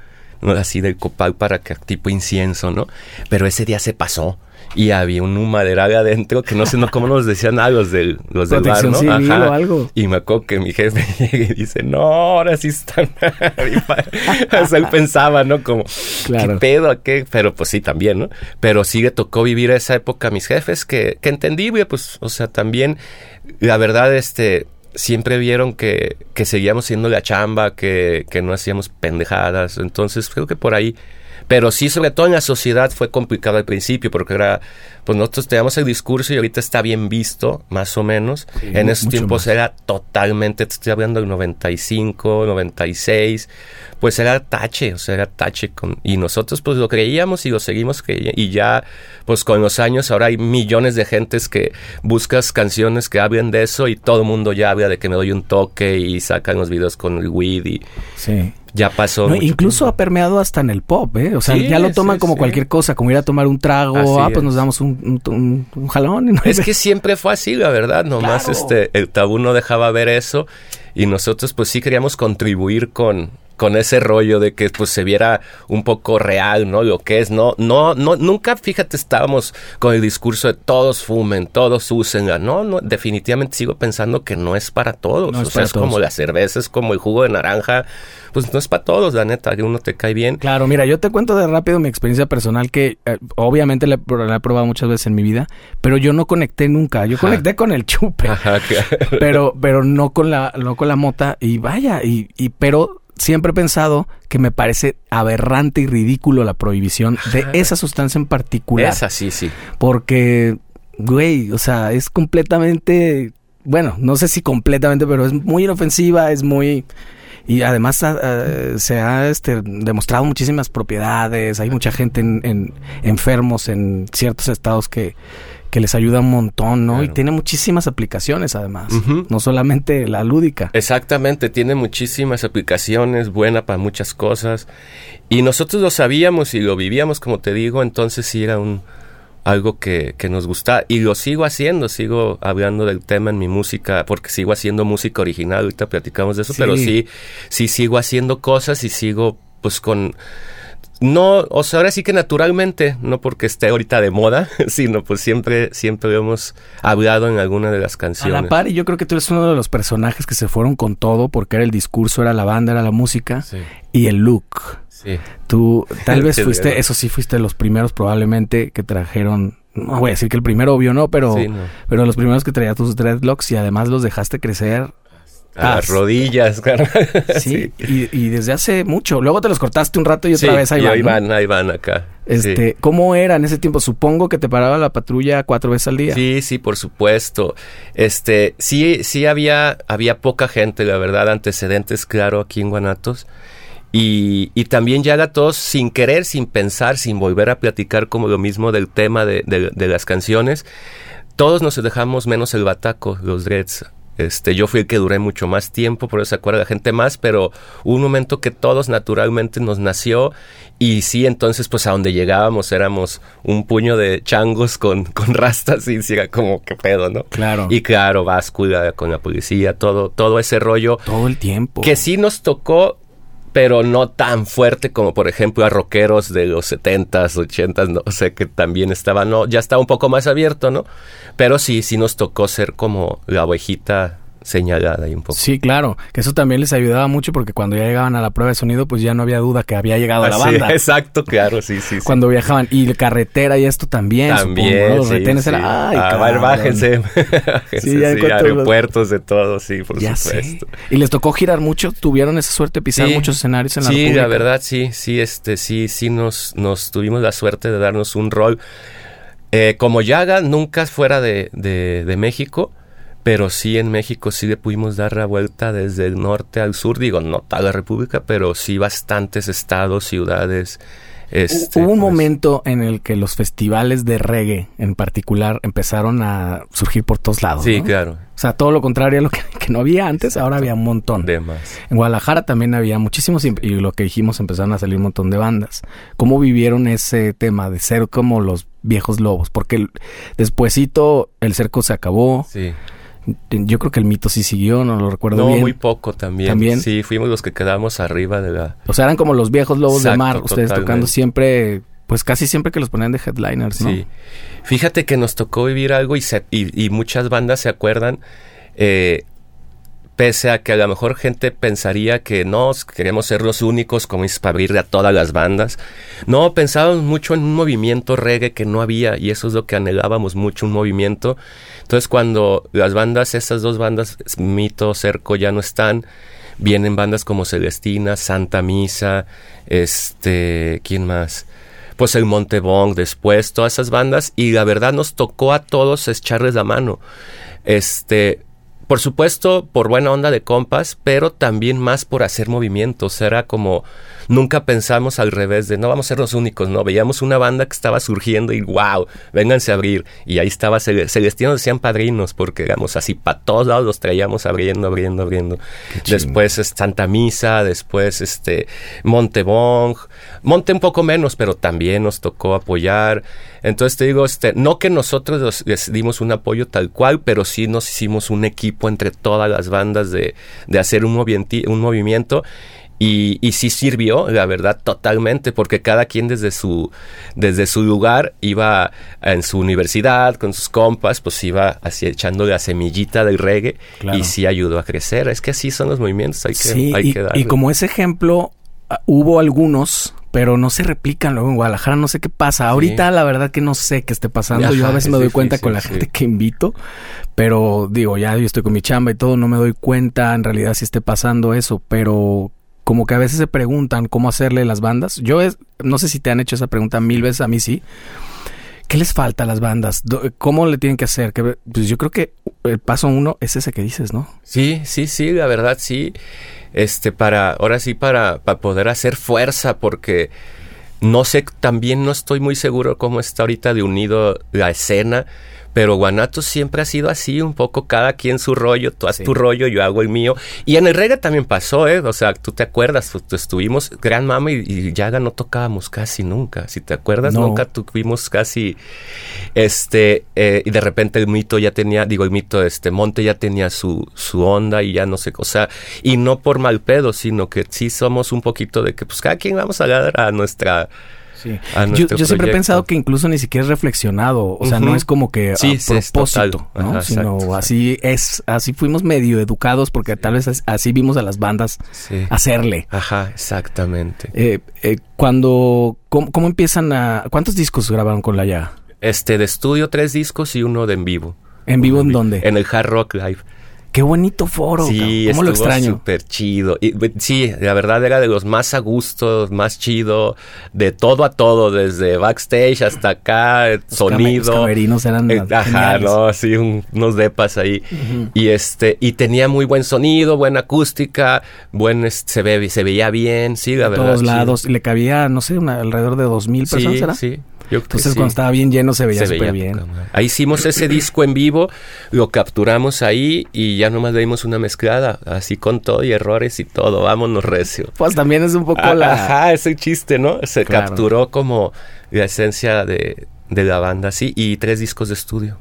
así del copal para que tipo incienso, ¿no? Pero ese día se pasó y había un humaderal adentro que no sé no cómo nos decían a los del, los del bar, ¿no? Civil Ajá. O algo. Y me acuerdo que mi jefe llega y dice, no, ahora sí están. o sea, él pensaba, ¿no? Como, claro. ¿qué pedo? ¿Qué? Pero pues sí, también, ¿no? Pero sí le tocó vivir esa época a mis jefes que, que entendible, pues, o sea, también, la verdad, este, siempre vieron que, que seguíamos siendo la chamba, que, que no hacíamos pendejadas. Entonces creo que por ahí pero sí, sobre todo en la sociedad fue complicado al principio, porque era, pues nosotros teníamos el discurso y ahorita está bien visto, más o menos. Sí, en esos tiempos más. era totalmente, te estoy hablando del 95, 96, pues era tache, o sea, era tache. Con, y nosotros pues lo creíamos y lo seguimos creyendo. Y ya, pues con los años ahora hay millones de gentes que buscas canciones que hablen de eso y todo el mundo ya habla de que me doy un toque y sacan los videos con el weed y... Sí ya pasó. No, incluso tiempo. ha permeado hasta en el pop, ¿eh? O sea, sí, ya lo toman sí, como sí. cualquier cosa, como ir a tomar un trago, así ah, pues es. nos damos un, un, un jalón. ¿no? Es que siempre fue así, la verdad, nomás claro. este, el tabú no dejaba ver eso y nosotros pues sí queríamos contribuir con, con ese rollo de que pues se viera un poco real, ¿no? Lo que es, no, no, no, nunca, fíjate, estábamos con el discurso de todos fumen, todos usen, no, no, definitivamente sigo pensando que no es para todos, no es o sea, es todos. como la cerveza, es como el jugo de naranja, pues no es para todos, la neta, que uno te cae bien. Claro, mira, yo te cuento de rápido mi experiencia personal que eh, obviamente la, la, he probado muchas veces en mi vida, pero yo no conecté nunca, yo Ajá. conecté con el chupe, Ajá, claro. pero, pero no con la, no con la mota y vaya, y, y pero siempre he pensado que me parece aberrante y ridículo la prohibición de esa sustancia en particular. Esa sí, sí. Porque, güey, o sea, es completamente, bueno, no sé si completamente, pero es muy inofensiva, es muy... Y además uh, se ha este, demostrado muchísimas propiedades, hay mucha gente en, en, enfermos en ciertos estados que, que les ayuda un montón, ¿no? Y tiene muchísimas aplicaciones además, no solamente la lúdica. Exactamente, tiene muchísimas aplicaciones, buena para muchas cosas. Y nosotros lo sabíamos y lo vivíamos, como te digo, entonces sí era un algo que, que nos gusta y lo sigo haciendo, sigo hablando del tema en mi música, porque sigo haciendo música original, ahorita platicamos de eso, pero sí, sí sigo haciendo cosas y sigo pues con no, o sea, ahora sí que naturalmente, no porque esté ahorita de moda, sino pues siempre, siempre lo hemos hablado en alguna de las canciones. A la par, y yo creo que tú eres uno de los personajes que se fueron con todo, porque era el discurso, era la banda, era la música y el look. Sí. Tú tal vez fuiste, eso sí, fuiste los primeros probablemente que trajeron no voy a decir que el primero obvio no, pero, pero los primeros que traía tus dreadlocks y además los dejaste crecer a las rodillas, claro. Sí, Y, desde hace mucho. Luego te los cortaste un rato y otra vez ahí van. Ahí van, ahí van acá. Este, ¿cómo era en ese tiempo? Supongo que te paraba la patrulla cuatro veces al día. Sí, sí, por supuesto. Este, sí, sí había, había poca gente, la verdad, antecedentes, claro, aquí en Guanatos. Y, y también ya todos sin querer, sin pensar, sin volver a platicar como lo mismo del tema de, de las canciones. Todos nos dejamos menos el bataco, los dreads este, yo fui el que duré mucho más tiempo, por eso se acuerda la gente más, pero hubo un momento que todos naturalmente nos nació y sí, entonces pues a donde llegábamos éramos un puño de changos con, con rastas y era como que pedo, ¿no? Claro. Y claro, báscula con la policía, todo, todo ese rollo. Todo el tiempo. Que sí nos tocó pero no tan fuerte como por ejemplo a rockeros de los 70s, 80s, no sé, que también estaba, no, ya estaba un poco más abierto, ¿no? Pero sí, sí nos tocó ser como la ovejita señalada y un poco. Sí, claro, que eso también les ayudaba mucho porque cuando ya llegaban a la prueba de sonido, pues ya no había duda que había llegado a la banda. exacto, claro, sí, sí. Cuando viajaban y la carretera y esto también, también, Los retenes eran, ay, ah, bájense, sí, ya sí, aeropuertos de todo, sí, por supuesto. Y les tocó girar mucho, tuvieron esa suerte de pisar muchos escenarios en la Sí, la verdad, sí, sí, este, sí, sí nos, nos tuvimos la suerte de darnos un rol. Eh, como Yaga, nunca fuera de, de, de México, pero sí en México sí le pudimos dar la vuelta desde el norte al sur, digo, no toda la República, pero sí bastantes estados, ciudades. Este, Hubo un pues momento en el que los festivales de reggae en particular empezaron a surgir por todos lados. Sí, claro. O sea, todo lo contrario a lo que, no había antes, ahora había un montón. De más. En Guadalajara también había muchísimos y, y lo que dijimos empezaron a salir un montón de bandas. ¿Cómo vivieron ese tema de ser como los viejos lobos? Porque despuesito el cerco se acabó. Sí. Yo creo que el mito sí siguió, no lo recuerdo bien. No, muy poco también. También. Sí, fuimos los que quedamos arriba de la. O sea, eran como los viejos lobos de mar, ustedes tocando siempre, pues casi siempre que los ponían de headliners, ¿no? Sí. Fíjate que nos tocó vivir algo y, y, muchas bandas se acuerdan. Eh, pese a que a lo mejor gente pensaría que no, queremos ser los únicos como para abrirle a todas las bandas. No, pensábamos mucho en un movimiento reggae que no había y eso es lo que anhelábamos mucho, un movimiento. Entonces cuando las bandas, estas dos bandas, Mito, Cerco, ya no están, vienen bandas como Celestina, Santa Misa, este, ¿quién más? Pues el Montebong después, todas esas bandas y la verdad nos tocó a todos echarles la mano. Este, por supuesto, por buena onda de compas, pero también más por hacer movimientos. Era como, nunca pensamos al revés de no vamos a ser los únicos, no. Veíamos una banda que estaba surgiendo y wow, vénganse a abrir. Y ahí estaba Celestinos, decían padrinos, porque éramos así, para todos lados los traíamos abriendo, abriendo, abriendo. Después Santa Misa, después este Montebong, Monte un poco menos, pero también nos tocó apoyar. Entonces te digo, este, no que nosotros les dimos un apoyo tal cual, pero sí nos hicimos un equipo entre todas las bandas de, de hacer un, un movimiento. Y, y, sí sirvió, la verdad, totalmente, porque cada quien desde su, desde su lugar iba en su universidad, con sus compas, pues iba así echando la semillita del reggae y sí ayudó a crecer. Es que así son los movimientos, hay que, sí, hay y, que Y como ese ejemplo, ah, hubo algunos pero no se replican luego en Guadalajara, no sé qué pasa. Ahorita la verdad que no sé qué esté pasando. yo a veces me doy cuenta con la gente que invito, pero digo, ya yo estoy con mi chamba y todo, no me doy cuenta en realidad si esté pasando eso, pero como que a veces se preguntan cómo hacerle las bandas. Yo es, no sé si te han hecho esa pregunta mil veces, a mí sí. ¿Qué les falta a las bandas? ¿Cómo le tienen que hacer? Pues yo creo que el paso uno es ese que dices, ¿no? Sí, sí, sí, la verdad sí este, para, ahora sí, para, para poder hacer fuerza, porque no sé, también no estoy muy seguro cómo está ahorita de unido la escena, pero Guanatos siempre ha sido así, un poco cada quien su rollo, tú haz tu rollo, yo hago el mío. Y en el reggae también pasó, ¿eh? O sea, tú te acuerdas, estuvimos Gran Mama y, y Yaga no tocábamos casi nunca. Si te acuerdas, nunca tuvimos casi, este, eh, y de repente el mito ya tenía, digo, el mito, este, Monte ya tenía su, su onda y ya no sé, o sea, y no por mal pedo, sino que sí somos un poquito de que, pues cada quien vamos a dar a nuestra yo, siempre he pensado que incluso ni siquiera es reflexionado, o sea, no es como que a propósito, ¿no? Sino así es, así fuimos medio educados porque tal vez así vimos a las bandas hacerle. Ajá, exactamente. Eh, eh, cuando, ¿cómo, empiezan a, cuántos discos grabaron con la ya? Este, de estudio tres discos y uno de en vivo. ¿En vivo en dónde? En el Hard Rock Live. Qué bonito foro. Sí, ¿Cómo lo extraño? Súper chido. Y, sí, la verdad era de los más a gusto, más chido, de todo a todo, desde backstage hasta acá, sonido. Los camerinos eran eh, Ajá, no, sí, unos depas ahí. Y este, y tenía muy buen sonido, buena acústica, buen, se, ve, se veía bien, sí, la verdad. todos lados, le cabía, no sé, alrededor de dos mil personas, Sí, sí. Entonces cuando estaba bien lleno se veía súper bien. Ahí hicimos ese disco en vivo, lo capturamos ahí y ya nomás le dimos una mezclada, así con todo y errores y todo, vámonos recio. Pues también es un poco ah, la... Ajá, ese chiste, ¿no? Se capturó como la esencia de, de la banda, sí, y tres discos de estudio.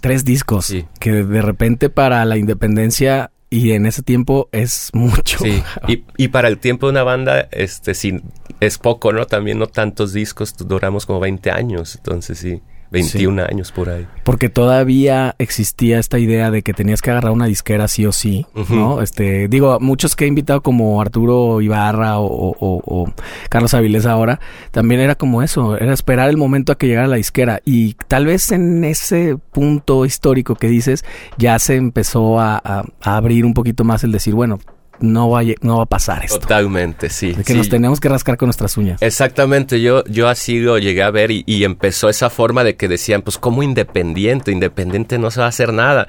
Tres discos, sí. que de repente para la independencia y en ese tiempo es mucho. Sí, y, y, para el tiempo de una banda, este, sí, es poco, ¿no? También no tantos discos, duramos como 20 años, entonces sí. 21 años por ahí. Porque todavía existía esta idea de que tenías que agarrar una disquera sí o sí, ¿no? Este, digo, muchos que he invitado como Arturo Ibarra o, Carlos Avilés ahora, también era como eso, era esperar el momento a que llegara la disquera. Y tal vez en ese punto histórico que dices, ya se empezó a, a abrir un poquito más el decir, bueno, no va, a, no va a pasar esto. Totalmente, sí. De que nos tenemos que rascar con nuestras uñas. Exactamente, yo, yo así lo llegué a ver y, y, empezó esa forma de que decían, pues como independiente, independiente no se va a hacer nada.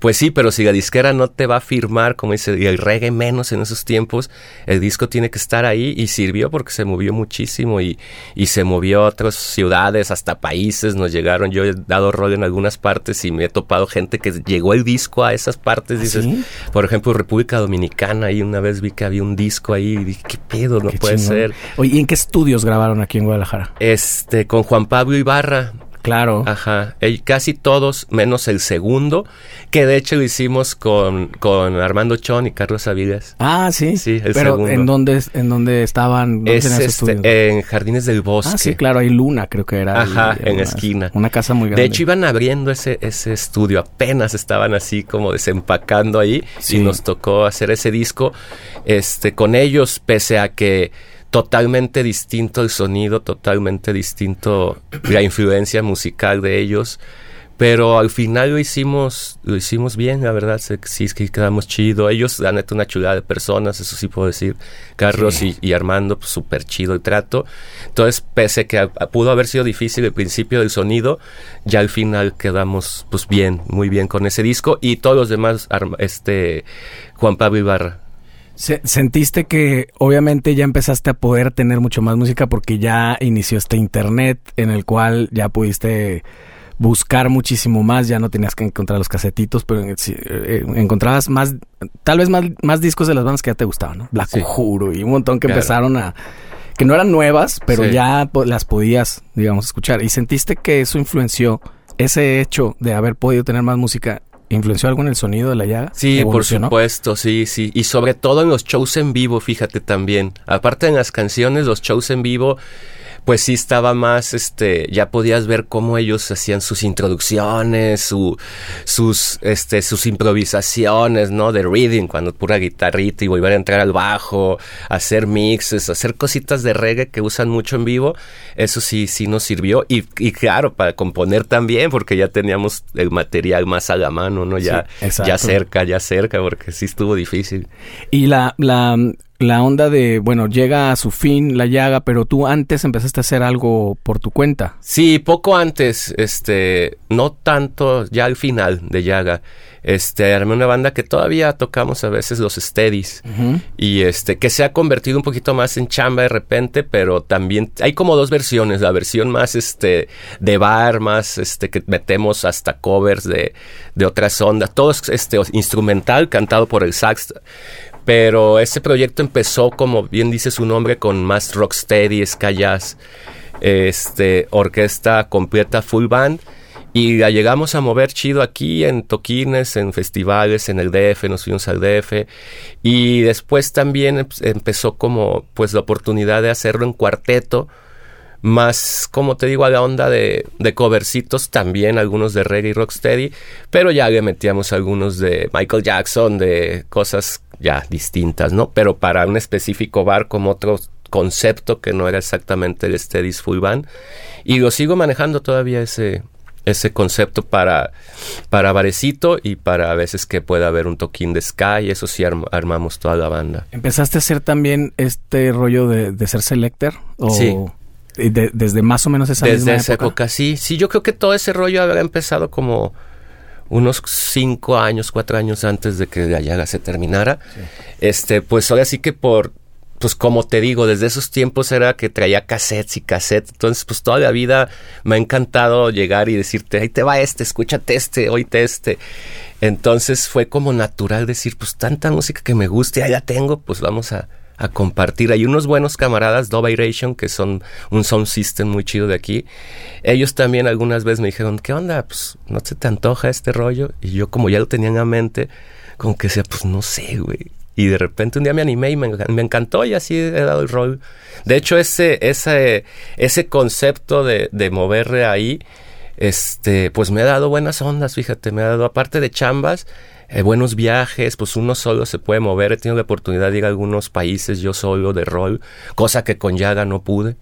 Pues sí, pero si la disquera no te va a firmar, como dice, y el reggae menos en esos tiempos, el disco tiene que estar ahí y sirvió porque se movió muchísimo y, y se movió a otras ciudades, hasta países, nos llegaron, yo he dado rol en algunas partes y me he topado gente que llegó el disco a esas partes, ¿Ah, dices, por ejemplo, República Dominicana, y una vez vi que había un disco ahí y dije, ¿qué pedo? No puede ser. Oye, ¿y en qué estudios grabaron aquí en Guadalajara? Este, con Juan Pablo Ibarra, Claro. Ajá. casi todos, menos el segundo, que de hecho lo hicimos con, con Armando Chon y Carlos Aviles. Ah, sí. Sí, el Pero ¿en dónde, en dónde estaban? es este, en Jardines del Bosque. Ah, sí, claro, hay Luna, creo que era. Ajá, en esquina. Una casa muy grande. De hecho, iban abriendo ese, ese estudio, apenas estaban así como desempacando ahí y nos tocó hacer ese disco este, con ellos, pese a que totalmente distinto el sonido, totalmente distinto la influencia musical de ellos. Pero al final lo hicimos, lo hicimos bien, la verdad, sí es que quedamos chido. Ellos, la neta, una chulada de personas, eso sí puedo decir. Carlos y, Armando, pues súper chido el trato. Entonces, pese que pudo haber sido difícil el principio del sonido, ya al final quedamos, pues bien, muy bien con ese disco. Y todos los demás, este, Juan Pablo Ibarra, Sentiste que obviamente ya empezaste a poder tener mucho más música porque ya inició este internet en el cual ya pudiste buscar muchísimo más, ya no tenías que encontrar los casetitos, pero eh, encontrabas más, tal vez más, más discos de las bandas que ya te gustaban, ¿no? Black y un montón que empezaron a, que no eran nuevas, pero ya las podías, digamos, escuchar. Y sentiste que eso influenció ese hecho de haber podido tener más música ¿Influenció algo en el sonido de la llaga? Sí, por supuesto, sí, sí. Y sobre todo en los shows en vivo, fíjate también. Aparte en las canciones, los shows en vivo pues sí estaba más, este, ya podías ver cómo ellos hacían sus introducciones, su, sus, este, sus improvisaciones, ¿no? De reading, cuando pura guitarrita y volver a entrar al bajo, hacer mixes, hacer cositas de reggae que usan mucho en vivo, eso sí, sí nos sirvió. Y, y claro, para componer también, porque ya teníamos el material más a la mano, ¿no? Ya, ya cerca, ya cerca, porque sí estuvo difícil. Y la, la, la onda de, bueno, llega a su fin la llaga, pero tú antes empezaste a hacer algo por tu cuenta. Sí, poco antes, este, no tanto ya al final de llaga. Este, armé una banda que todavía tocamos a veces los steadies y este, que se ha convertido un poquito más en chamba de repente, pero también hay como dos versiones, la versión más este de bar, más este que metemos hasta covers de, de otras ondas, todo es este instrumental cantado por el sax pero ese proyecto empezó, como bien dice su nombre, con más rocksteady, ska jazz, este, orquesta completa full band. Y la llegamos a mover chido aquí en toquines, en festivales, en el DF, nos fuimos al DF. Y después también empezó como pues la oportunidad de hacerlo en cuarteto más, como te digo, a la onda de, de covercitos también, algunos de reggae y rocksteady, pero ya le metíamos algunos de Michael Jackson, de cosas ya distintas, ¿no? Pero para un específico bar como otro concepto que no era exactamente el Steady's Full Band. Y lo sigo manejando todavía ese, ese concepto para, para barecito y para a veces que pueda haber un toquín de sky, eso sí armamos toda la banda. ¿Empezaste a hacer también este rollo de, ser selector? ¿O sí. Desde más o menos esa desde misma esa época? sí. Sí, yo creo que todo ese rollo había empezado como unos cinco años, cuatro años antes de que la llaga se terminara. Este, pues ahora sí que por, pues como te digo, desde esos tiempos era que traía cassettes y cassettes. Entonces, pues toda la vida me ha encantado llegar y decirte, ahí te va este, escúchate este, oíte este. Entonces fue como natural decir, pues tanta música que me guste, ahí la tengo, pues vamos a, a compartir. Hay unos buenos camaradas, Doviration, que son un sound system muy chido de aquí. Ellos también algunas veces me dijeron, ¿qué onda? Pues no se te antoja este rollo. Y yo como ya lo tenía en la mente, como que decía, pues no sé, güey. Y de repente un día me animé y me, encantó y así he dado el rol. De hecho, ese, ese, ese concepto de, de moverle ahí, este, pues me ha dado buenas ondas, fíjate, me ha dado, aparte de chambas, eh, buenos viajes, pues uno solo se puede mover. He tenido la oportunidad de ir a algunos países yo solo de rol, cosa que con Yaga no pude.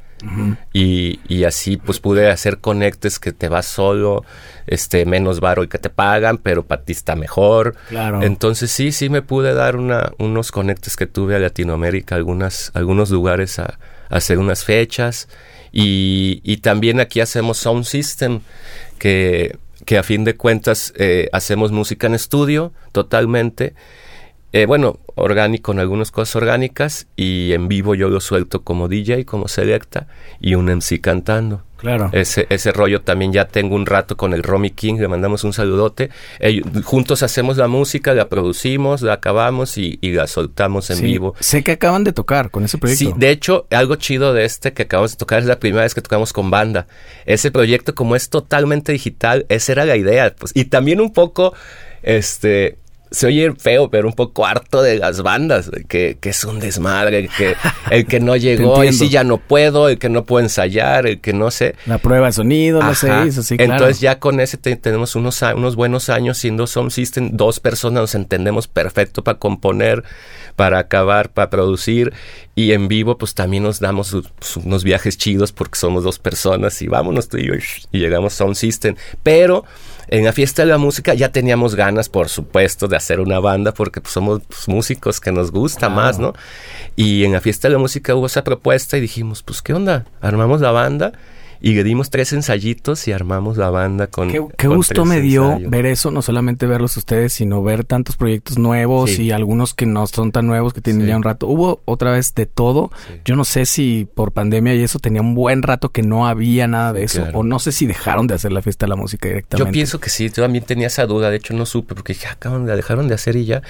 y, y, así pues pude hacer conectes que te vas solo, este, menos varo y que te pagan, pero para ti está mejor. Claro. Entonces sí, sí me pude dar una, unos conectes que tuve a Latinoamérica, algunas, algunos lugares a, a hacer unas fechas. Y, y también aquí hacemos Sound System, que que a fin de cuentas eh, hacemos música en estudio totalmente. Eh, bueno, orgánico en algunas cosas orgánicas y en vivo yo lo suelto como DJ, como selecta y un MC cantando. Claro. Ese, ese rollo también ya tengo un rato con el Romy King, le mandamos un saludote. juntos hacemos la música, la producimos, la acabamos y, la soltamos en vivo. Sé que acaban de tocar con ese proyecto. Sí, de hecho, algo chido de este que acabamos de tocar es la primera vez que tocamos con banda. Ese proyecto, como es totalmente digital, esa era la idea. Pues, y también un poco, este, se oye feo, pero un poco harto de las bandas, que, que es un desmadre, que el que no llegó, y si ya no puedo, el que no puedo ensayar, el que no sé. La prueba de sonido, no sé, eso sí, Entonces ya con ese tenemos unos, unos buenos años siendo Sound System, dos personas nos entendemos perfecto para componer, para acabar, para producir, y en vivo pues también nos damos unos viajes chidos porque somos dos personas y vámonos tú y yo, y llegamos a Sound System, pero en la fiesta de la música ya teníamos ganas, por supuesto, de hacer una banda porque pues, somos pues, músicos que nos gusta más, ¿no? Y en la fiesta de la música hubo esa propuesta y dijimos, pues, ¿qué onda? Armamos la banda y dimos tres ensayitos y armamos la banda con. Qué, gusto me dio ver eso, no solamente verlos ustedes, sino ver tantos proyectos nuevos y algunos que no son tan nuevos, que tienen ya un rato. Hubo otra vez de todo. Yo no sé si por pandemia y eso tenía un buen rato que no había nada de eso, o no sé si dejaron de hacer la fiesta de la música directamente. Yo pienso que sí, yo también tenía esa duda, de hecho no supe, porque dije, acaban de dejaron de hacer y ya.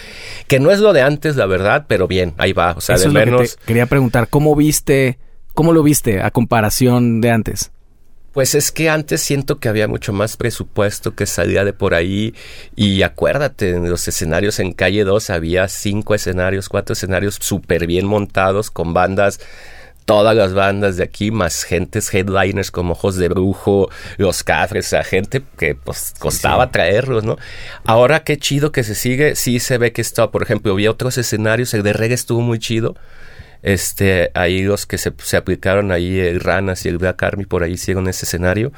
Que no es lo de antes, la verdad, pero bien, ahí va. O sea, de menos. quería preguntar, ¿cómo viste, cómo lo viste a comparación de antes? Pues es que antes siento que había mucho más presupuesto que salía de por ahí y acuérdate, en los escenarios en calle 2 había cinco escenarios, cuatro escenarios súper bien montados con bandas todas las bandas de aquí, más gentes headliners como Ojos de Brujo, Los Cafres, o sea, gente que pues costaba traerlos, ¿no? Ahora qué chido que se sigue, sí se ve que está, por ejemplo, había otros escenarios, el de reggae estuvo muy chido, este, ahí los que se, aplicaron ahí, el Ranas y el Black Army, por ahí hicieron ese escenario.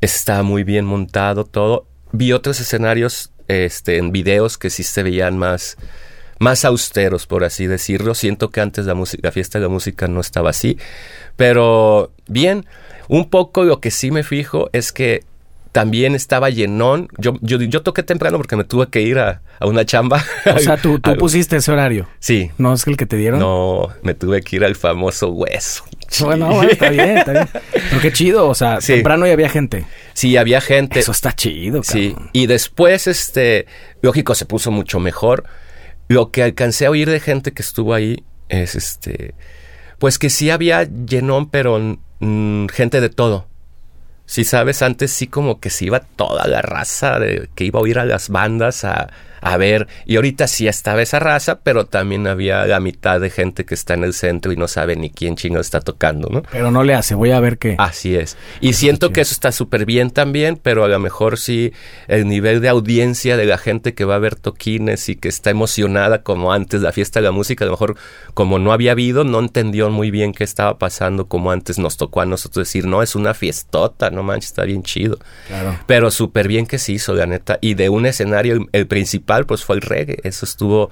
Estaba muy bien montado todo. Vi otros escenarios este, en videos que sí se veían más, más austeros, por así decirlo. Siento que antes la, la fiesta de la música no estaba así. Pero bien, un poco lo que sí me fijo es que también estaba llenón. Yo, yo, yo toqué temprano porque me tuve que ir a, a una chamba. O sea, tú, tú pusiste ese horario. Sí. ¿No es el que te dieron? No, me tuve que ir al famoso hueso. Bueno, bueno, está bien, está bien. Pero qué chido, o sea, Sí. temprano ya había gente. Sí, había gente. Eso está chido, Sí, y después, este, lógico, se puso mucho mejor. Lo que alcancé a oír de gente que estuvo ahí es, este, pues que sí había llenón, pero mm, gente de todo. Si sabes, antes sí como que se iba toda la raza de, que iba a oír a las bandas a, a ver. Y ahorita sí estaba esa raza, pero también había la mitad de gente que está en el centro y no sabe ni quién chingo está tocando, ¿no? Pero no le hace, voy a ver qué. Así es. Y siento que eso está súper bien también, pero a lo mejor sí el nivel de audiencia de la gente que va a ver toquines y que está emocionada como antes la fiesta de la música, a lo mejor como no había habido, no entendió muy bien qué estaba pasando como antes nos tocó a nosotros decir, no, es una fiestota, no manches, está bien chido. Claro. Pero súper bien que se hizo, la neta. Y de un escenario, el, el principal, pues fue el reggae. Eso estuvo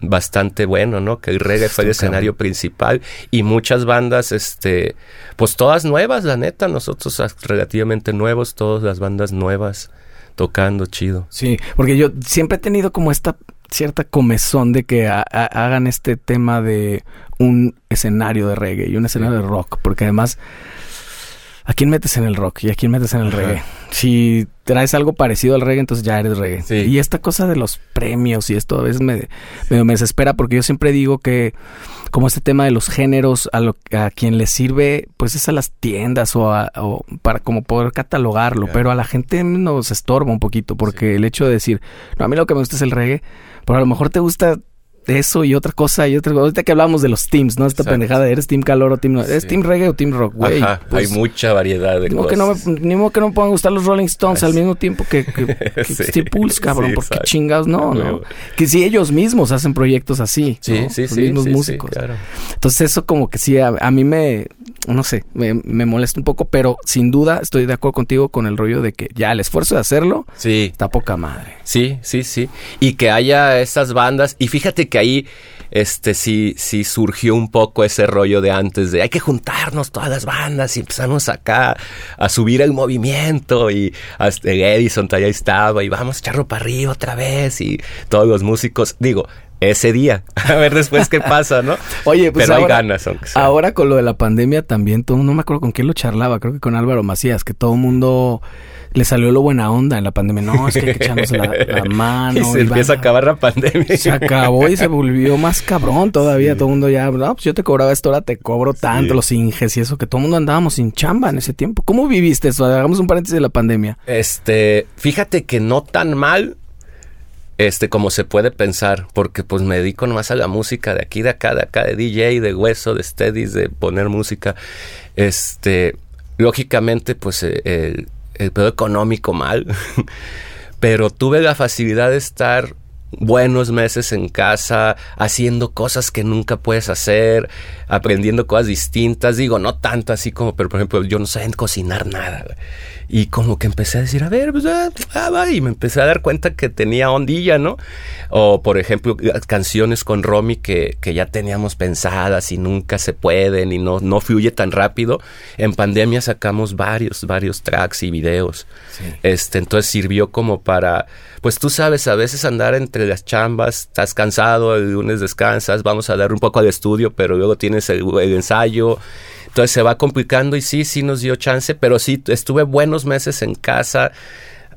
bastante bueno, ¿no? Que el reggae fue el escenario principal y muchas bandas, este, pues todas nuevas, la neta, nosotros ah, relativamente nuevos, todas las bandas nuevas tocando chido. Sí, porque yo siempre he tenido como esta cierta comezón de que ha- ha- hagan este tema de un escenario de reggae y un escenario de rock, porque además, ¿a quién metes en el rock y a quién metes en el Ajá. reggae? Si traes algo parecido al reggae, entonces ya eres reggae. Sí. Y esta cosa de los premios y esto a veces me, me, me desespera porque yo siempre digo que como este tema de los géneros a, lo, a quien le sirve pues es a las tiendas o, a- o para como poder catalogarlo Claro. pero a la gente nos estorba un poquito porque el hecho de decir no a mí lo que me gusta es el reggae pero a lo mejor te gusta eso y otra cosa y otra cosa ahorita que hablamos de los teams no esta Exacto. pendejada de, eres team calor o team no eres Sí. team reggae o team rock güey Ajá, Pues, hay mucha variedad de ni cosas. que no me, ni modo que no me puedan gustar los Rolling Stones al Así. mismo tiempo que, que, que Sí. Steve Pulse, cabrón. Sí, porque exacto. chingados no, ¿no? Huevo. Que si ellos mismos hacen proyectos así. Sí, ¿no? sí, Los sí. mismos músicos. claro. Entonces eso como que sí, a, a mí me, no sé, me, me molesta un poco, pero sin duda estoy de acuerdo contigo con el rollo de que ya el esfuerzo de hacerlo Sí, está poca madre. Sí, sí, sí. Y que haya esas bandas. Y fíjate que ahí, este, sí, sí surgió un poco ese rollo de antes de hay que juntarnos todas las bandas y empezamos acá a subir el movimiento y hasta Edison todavía estaba y vamos a echarlo para arriba otra vez y todos los músicos, digo, ese día, a ver después qué pasa, ¿no? Oye, pues Pero hay ganas, aunque sea. ahora con lo de la pandemia también, todo, no me acuerdo con quién lo charlaba, creo que con Álvaro Macías, que todo el mundo le salió lo buena onda en la pandemia. No, es que hay que echarnos la, la mano. y se y empieza a acabar la pandemia. Se acabó y se volvió más cabrón todavía. Sí. Todo el mundo ya, no, pues yo te cobraba esto, ahora te cobro tanto, Sí. los inges y eso, que todo el mundo andábamos sin chamba en ese tiempo. ¿Cómo viviste eso? Hagamos un paréntesis de la pandemia. Este, fíjate que no tan mal, este, como se puede pensar, porque pues me dedico nomás a la música de aquí, de acá, de acá, de DJ, de hueso, de steadies, de poner música. Este, lógicamente, pues eh, el, el pedo económico mal, pero tuve la facilidad de estar buenos meses en casa, haciendo cosas que nunca puedes hacer, aprendiendo cosas distintas, digo, no tanto así como, pero por ejemplo, yo no sé cocinar nada. Y como que empecé a decir, a ver, pues, ah, ah, y me empecé a dar cuenta que tenía ondilla, ¿no? O, por ejemplo, canciones con Romy que, que ya teníamos pensadas y nunca se pueden y no, no fluye tan rápido. En pandemia sacamos varios, varios tracks y videos. Este, entonces sirvió como para, pues tú sabes, a veces andar entre las chambas, estás cansado, el lunes descansas, vamos a dar un poco al estudio, pero luego tienes el, el ensayo. Entonces se va complicando y sí, sí nos dio chance, pero sí, estuve buenos meses en casa,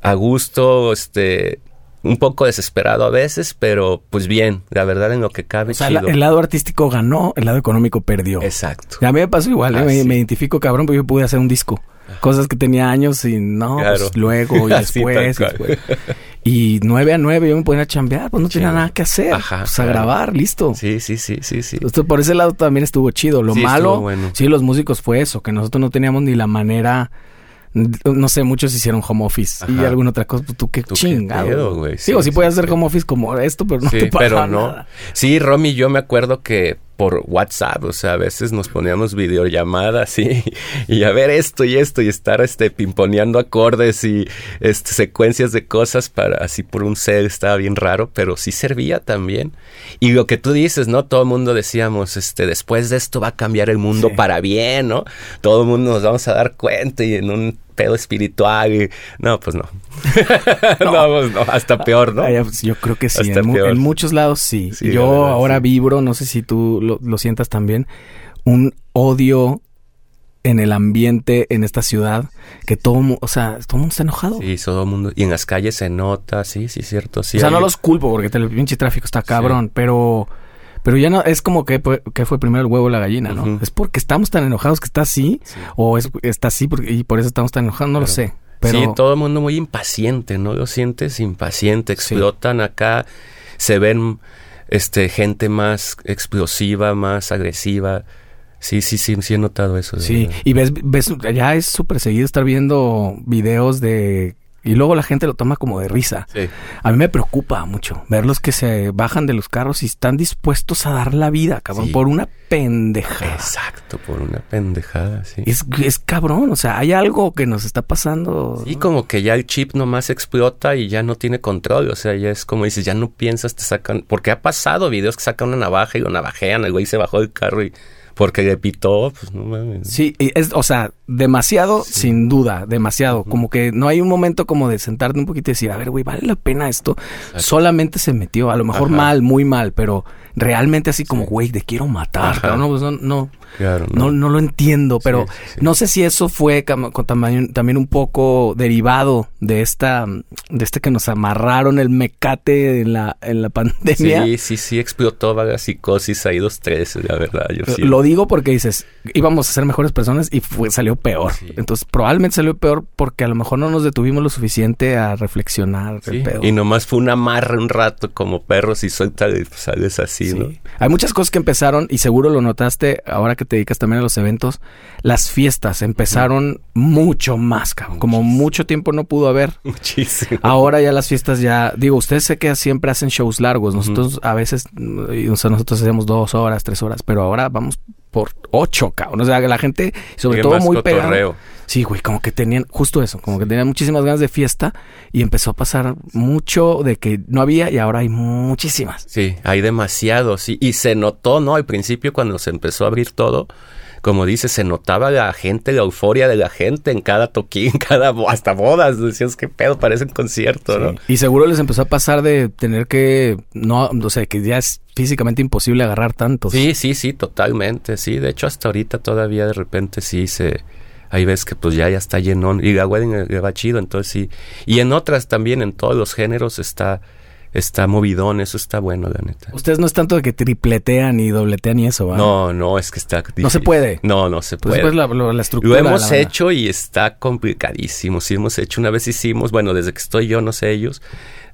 a gusto, este, un poco desesperado a veces, pero pues bien, la verdad en lo que cabe, O sea, chido. la- el lado artístico ganó, el lado económico perdió. Exacto. A mí me pasó igual, ¿eh? Me, identifico cabrón porque yo pude hacer un disco. Cosas que tenía años y no, Claro. pues, luego y Así, después, y después. Y nueve a nueve yo me ponía a chambear, pues no tenía nada que hacer. Ajá, pues a claro. grabar, listo. Sí, sí, sí, sí, sí. Esto- por ese lado también estuvo chido. Lo Sí, malo, bueno. sí, los músicos fue eso, que nosotros no teníamos ni la manera. No sé, muchos hicieron home office y alguna otra cosa. pues, Tú qué Tú chingado. güey. Sí, Digo, sí, sí, podías hacer home office como esto, pero no sí, te pero no. nada. Sí, Romy, yo me acuerdo que por WhatsApp, o sea, a veces nos poníamos videollamadas y, y a ver esto y esto y estar este pimponeando acordes y este, secuencias de cosas para así por un cel estaba bien raro, pero sí servía también. Y lo que tú dices, ¿no? Todo el mundo decíamos, este, después de esto va a cambiar el mundo Sí. para bien, ¿no? Todo el mundo nos vamos a dar cuenta y en un pedo espiritual y no, pues no. no, pues no, hasta peor, ¿no? Pues, yo creo que sí. En, mu- peor. en muchos lados sí. Sí, yo verdad, ahora sí. vibro, no sé si tú lo, lo sientas también, un odio en el ambiente en esta ciudad que todo, o sea, todo el mundo está enojado. Sí, todo el mundo. Y en las calles se nota, sí, sí, cierto. Sí, o sea, no los culpo porque el pinche tráfico está cabrón, pero pero ya no es como que, fue- que fue primero el huevo o la gallina, ¿no? Es porque estamos tan enojados que está así Sí. o es, está así porque, y por eso estamos tan enojados, no lo sé. Pero Sí, todo el mundo muy impaciente, ¿no? Lo sientes impaciente, explotan acá, se ven este gente más explosiva, más agresiva. Sí, sí, sí, sí he notado eso. Sí, verdad. y ves, ves, ya es súper seguido estar viendo videos de... Y luego la gente lo toma como de risa. Sí. A mí me preocupa mucho verlos que se bajan de los carros y están dispuestos a dar la vida, cabrón, Sí. por una pendejada. Exacto, por una pendejada, sí. Es, es cabrón, o sea, hay algo que nos está pasando. Y como que ya el chip nomás explota y ya no tiene control. O sea, ya es como dices, ya no piensas, te sacan. Porque ha pasado videos que sacan una navaja y lo navajean, el güey se bajó del carro y porque le pitó, pues no mames. Sí, y es, o sea, demasiado, sin duda, demasiado. Como que no hay un momento como de sentarte un poquito y decir, a ver, güey, ¿vale la pena esto? Solamente se metió, a lo mejor Ajá. mal, muy mal, pero realmente así como, güey, te quiero matar. No, pues no, no, Claro, no, no lo entiendo, pero Sí, sí, sí. no sé si eso fue también, también un poco derivado de esta, de este que nos amarraron el mecate en la, en la pandemia. Sí, sí, sí, explotó vaga psicosis ahí dos, tres, la verdad. Yo. Lo digo porque dices, íbamos a ser mejores personas y fue, salió peor. Entonces, probablemente salió peor porque a lo mejor no nos detuvimos lo suficiente a reflexionar el Sí, pedo. Y nomás fue una amarra un rato como perros y suelta pues, sales así, Sí. ¿no? Hay muchas cosas que empezaron, y seguro lo notaste ahora que te dedicas también a los eventos. Las fiestas empezaron mucho más, cabrón. Como mucho tiempo no pudo haber. Muchísimo. Ahora ya las fiestas ya, digo, ustedes sé que siempre hacen shows largos. Nosotros a veces, o sea, nosotros hacemos dos horas, tres horas, pero ahora vamos por ocho, cabrón. O sea, que la gente, sobre Qué todo muy pegada. cotorreo. Sí, güey, como que tenían, justo eso, como que tenían muchísimas ganas de fiesta y empezó a pasar mucho de que no había y ahora hay muchísimas. Sí, hay demasiado, sí. Y se notó, ¿no? Al principio cuando se empezó a abrir todo, como dice, se notaba la gente, la euforia de la gente en cada toquín, cada hasta bodas. Decías, qué pedo, parece un concierto, ¿no? Y seguro les empezó a pasar de tener que, no, o sea, que ya es físicamente imposible agarrar tantos. Sí, sí, sí, totalmente, sí. De hecho, hasta ahorita todavía de repente sí se... Hay veces que pues ya, ya está llenón y la wedding eh, va chido, entonces sí. Y en otras también, en todos los géneros está, está movidón, eso está bueno, la neta. Ustedes no es tanto de que tripletean y dobletean y eso, ¿va? No, no, es que está No se puede. No, no se Pues puede. después la, lo- la estructura. Lo hemos hecho y está complicadísimo. Sí, hemos hecho. Una vez hicimos, bueno, desde que estoy yo, no sé ellos,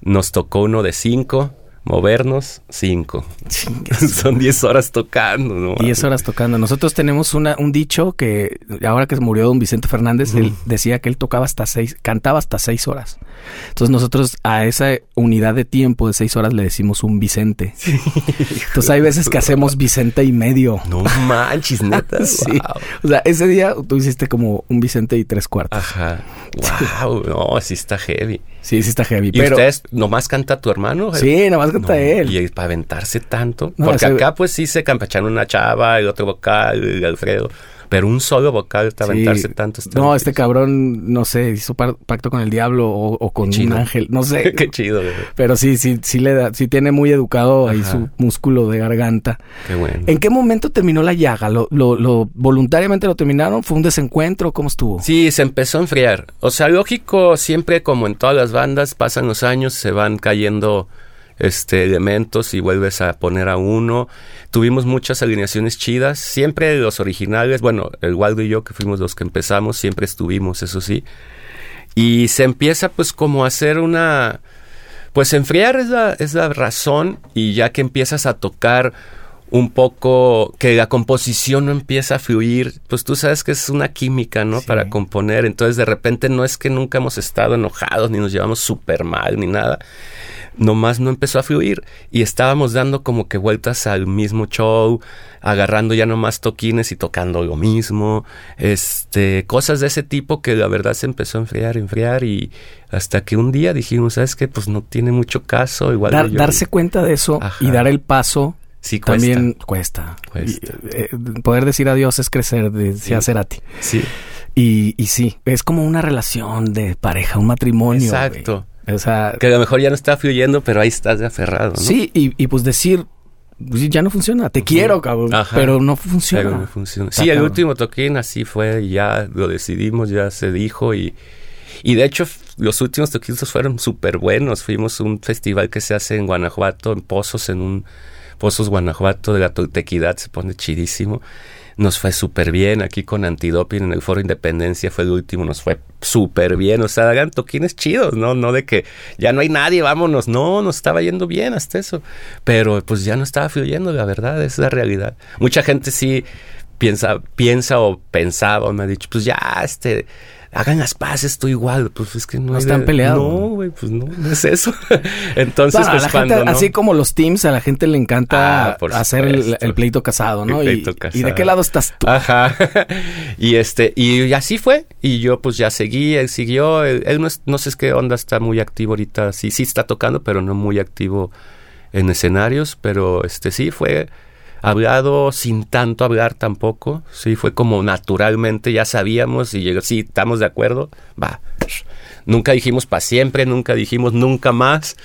nos tocó uno de cinco, movernos cinco. Son diez horas tocando, ¿no? 10 horas tocando. Nosotros tenemos una, un dicho que ahora que murió don Vicente Fernández, él decía que él tocaba hasta seis, cantaba hasta seis horas. Entonces nosotros a esa unidad de tiempo de seis horas le decimos un Vicente. Entonces hay veces que hacemos Vicente y medio. No manches, neta. Sí. Wow. O sea, ese día tú hiciste como un Vicente y tres cuartos. Ajá. Wow, no, sí está heavy. Sí, sí está heavy. ¿Y pero ustedes nomás canta tu hermano? sí, nada más canta No, él. Y para aventarse tanto. No, Porque ese- acá pues sí se campechan una chava, el otro vocal, el Alfredo. Pero un solo vocal, Sí. aventarse tanto. está No, este cabrón, no sé, hizo pacto con el diablo o, o con un ángel, no sé. Qué chido, güey. Pero sí, sí, sí le da, sí tiene muy educado ahí Ajá. su músculo de garganta. Qué bueno. ¿En qué momento terminó la llaga? ¿Lo, lo, lo voluntariamente lo terminaron? ¿Fue un desencuentro? ¿Cómo estuvo? Sí, se empezó a enfriar. O sea, lógico, siempre como en todas las bandas, pasan los años, se van cayendo este elementos y vuelves a poner a uno. Tuvimos muchas alineaciones chidas, siempre los originales, bueno, el Waldo y yo que fuimos los que empezamos, siempre estuvimos, eso sí. Y se empieza pues como a hacer una pues enfriar es la, es la razón y ya que empiezas a tocar un poco, que la composición no empieza a fluir, pues tú sabes que es una química, ¿no? Sí. Para componer. Entonces de repente no es que nunca hemos estado enojados ni nos llevamos súper mal ni nada. nomás no empezó a fluir y estábamos dando como que vueltas al mismo show, agarrando ya nomás toquines y tocando lo mismo, este, cosas de ese tipo que la verdad se empezó a enfriar, enfriar y hasta que un día dijimos, ¿sabes qué? Pues no tiene mucho caso, igual darse cuenta de eso y dar el paso Sí, También cuesta. Eh, poder decir adiós es crecer, decía sí. ti Sí. Y, y sí, es como una relación de pareja, un matrimonio. Exacto. O sea, que a lo mejor ya no está fluyendo, pero ahí estás de aferrado, ¿no? Sí, y, y pues decir, pues, ya no funciona. Te quiero, cabrón. Pero no funciona. Pero no funciona. sí, el último toquín así fue, ya lo decidimos, ya se dijo y... Y de hecho, los últimos toquitos fueron súper buenos. Fuimos a un festival que se hace en Guanajuato, en Pozos, en un Pozos Guanajuato de la Toltequidad, se pone chidísimo. Nos fue súper bien aquí con Antidoping en el Foro Independencia, fue el último, nos fue súper bien. O sea, hagan toquines chidos, ¿no? No de que ya no hay nadie, vámonos. No, nos estaba yendo bien hasta eso. Pero pues ya no estaba fluyendo, la verdad, es la realidad. Mucha gente sí piensa, piensa o pensaba o me ha dicho, pues ya, este hagan las paces, tú igual, pues es que no, están peleados. No, güey, pues no, no es eso. Entonces, pues cuando así como los teams, a la gente le encanta ah, hacer el, pleito casado, ¿no? y, y, de qué lado estás tú? Ajá. y este, y así fue. Y yo pues ya seguí, él siguió. Él, no, no sé qué onda está muy activo ahorita. Sí, sí está tocando, pero no muy activo en escenarios. Pero este sí fue hablado sin tanto hablar tampoco. Sí, fue como naturalmente, ya sabíamos y llegó, sí, estamos de acuerdo, va. Nunca dijimos para siempre, nunca dijimos nunca más.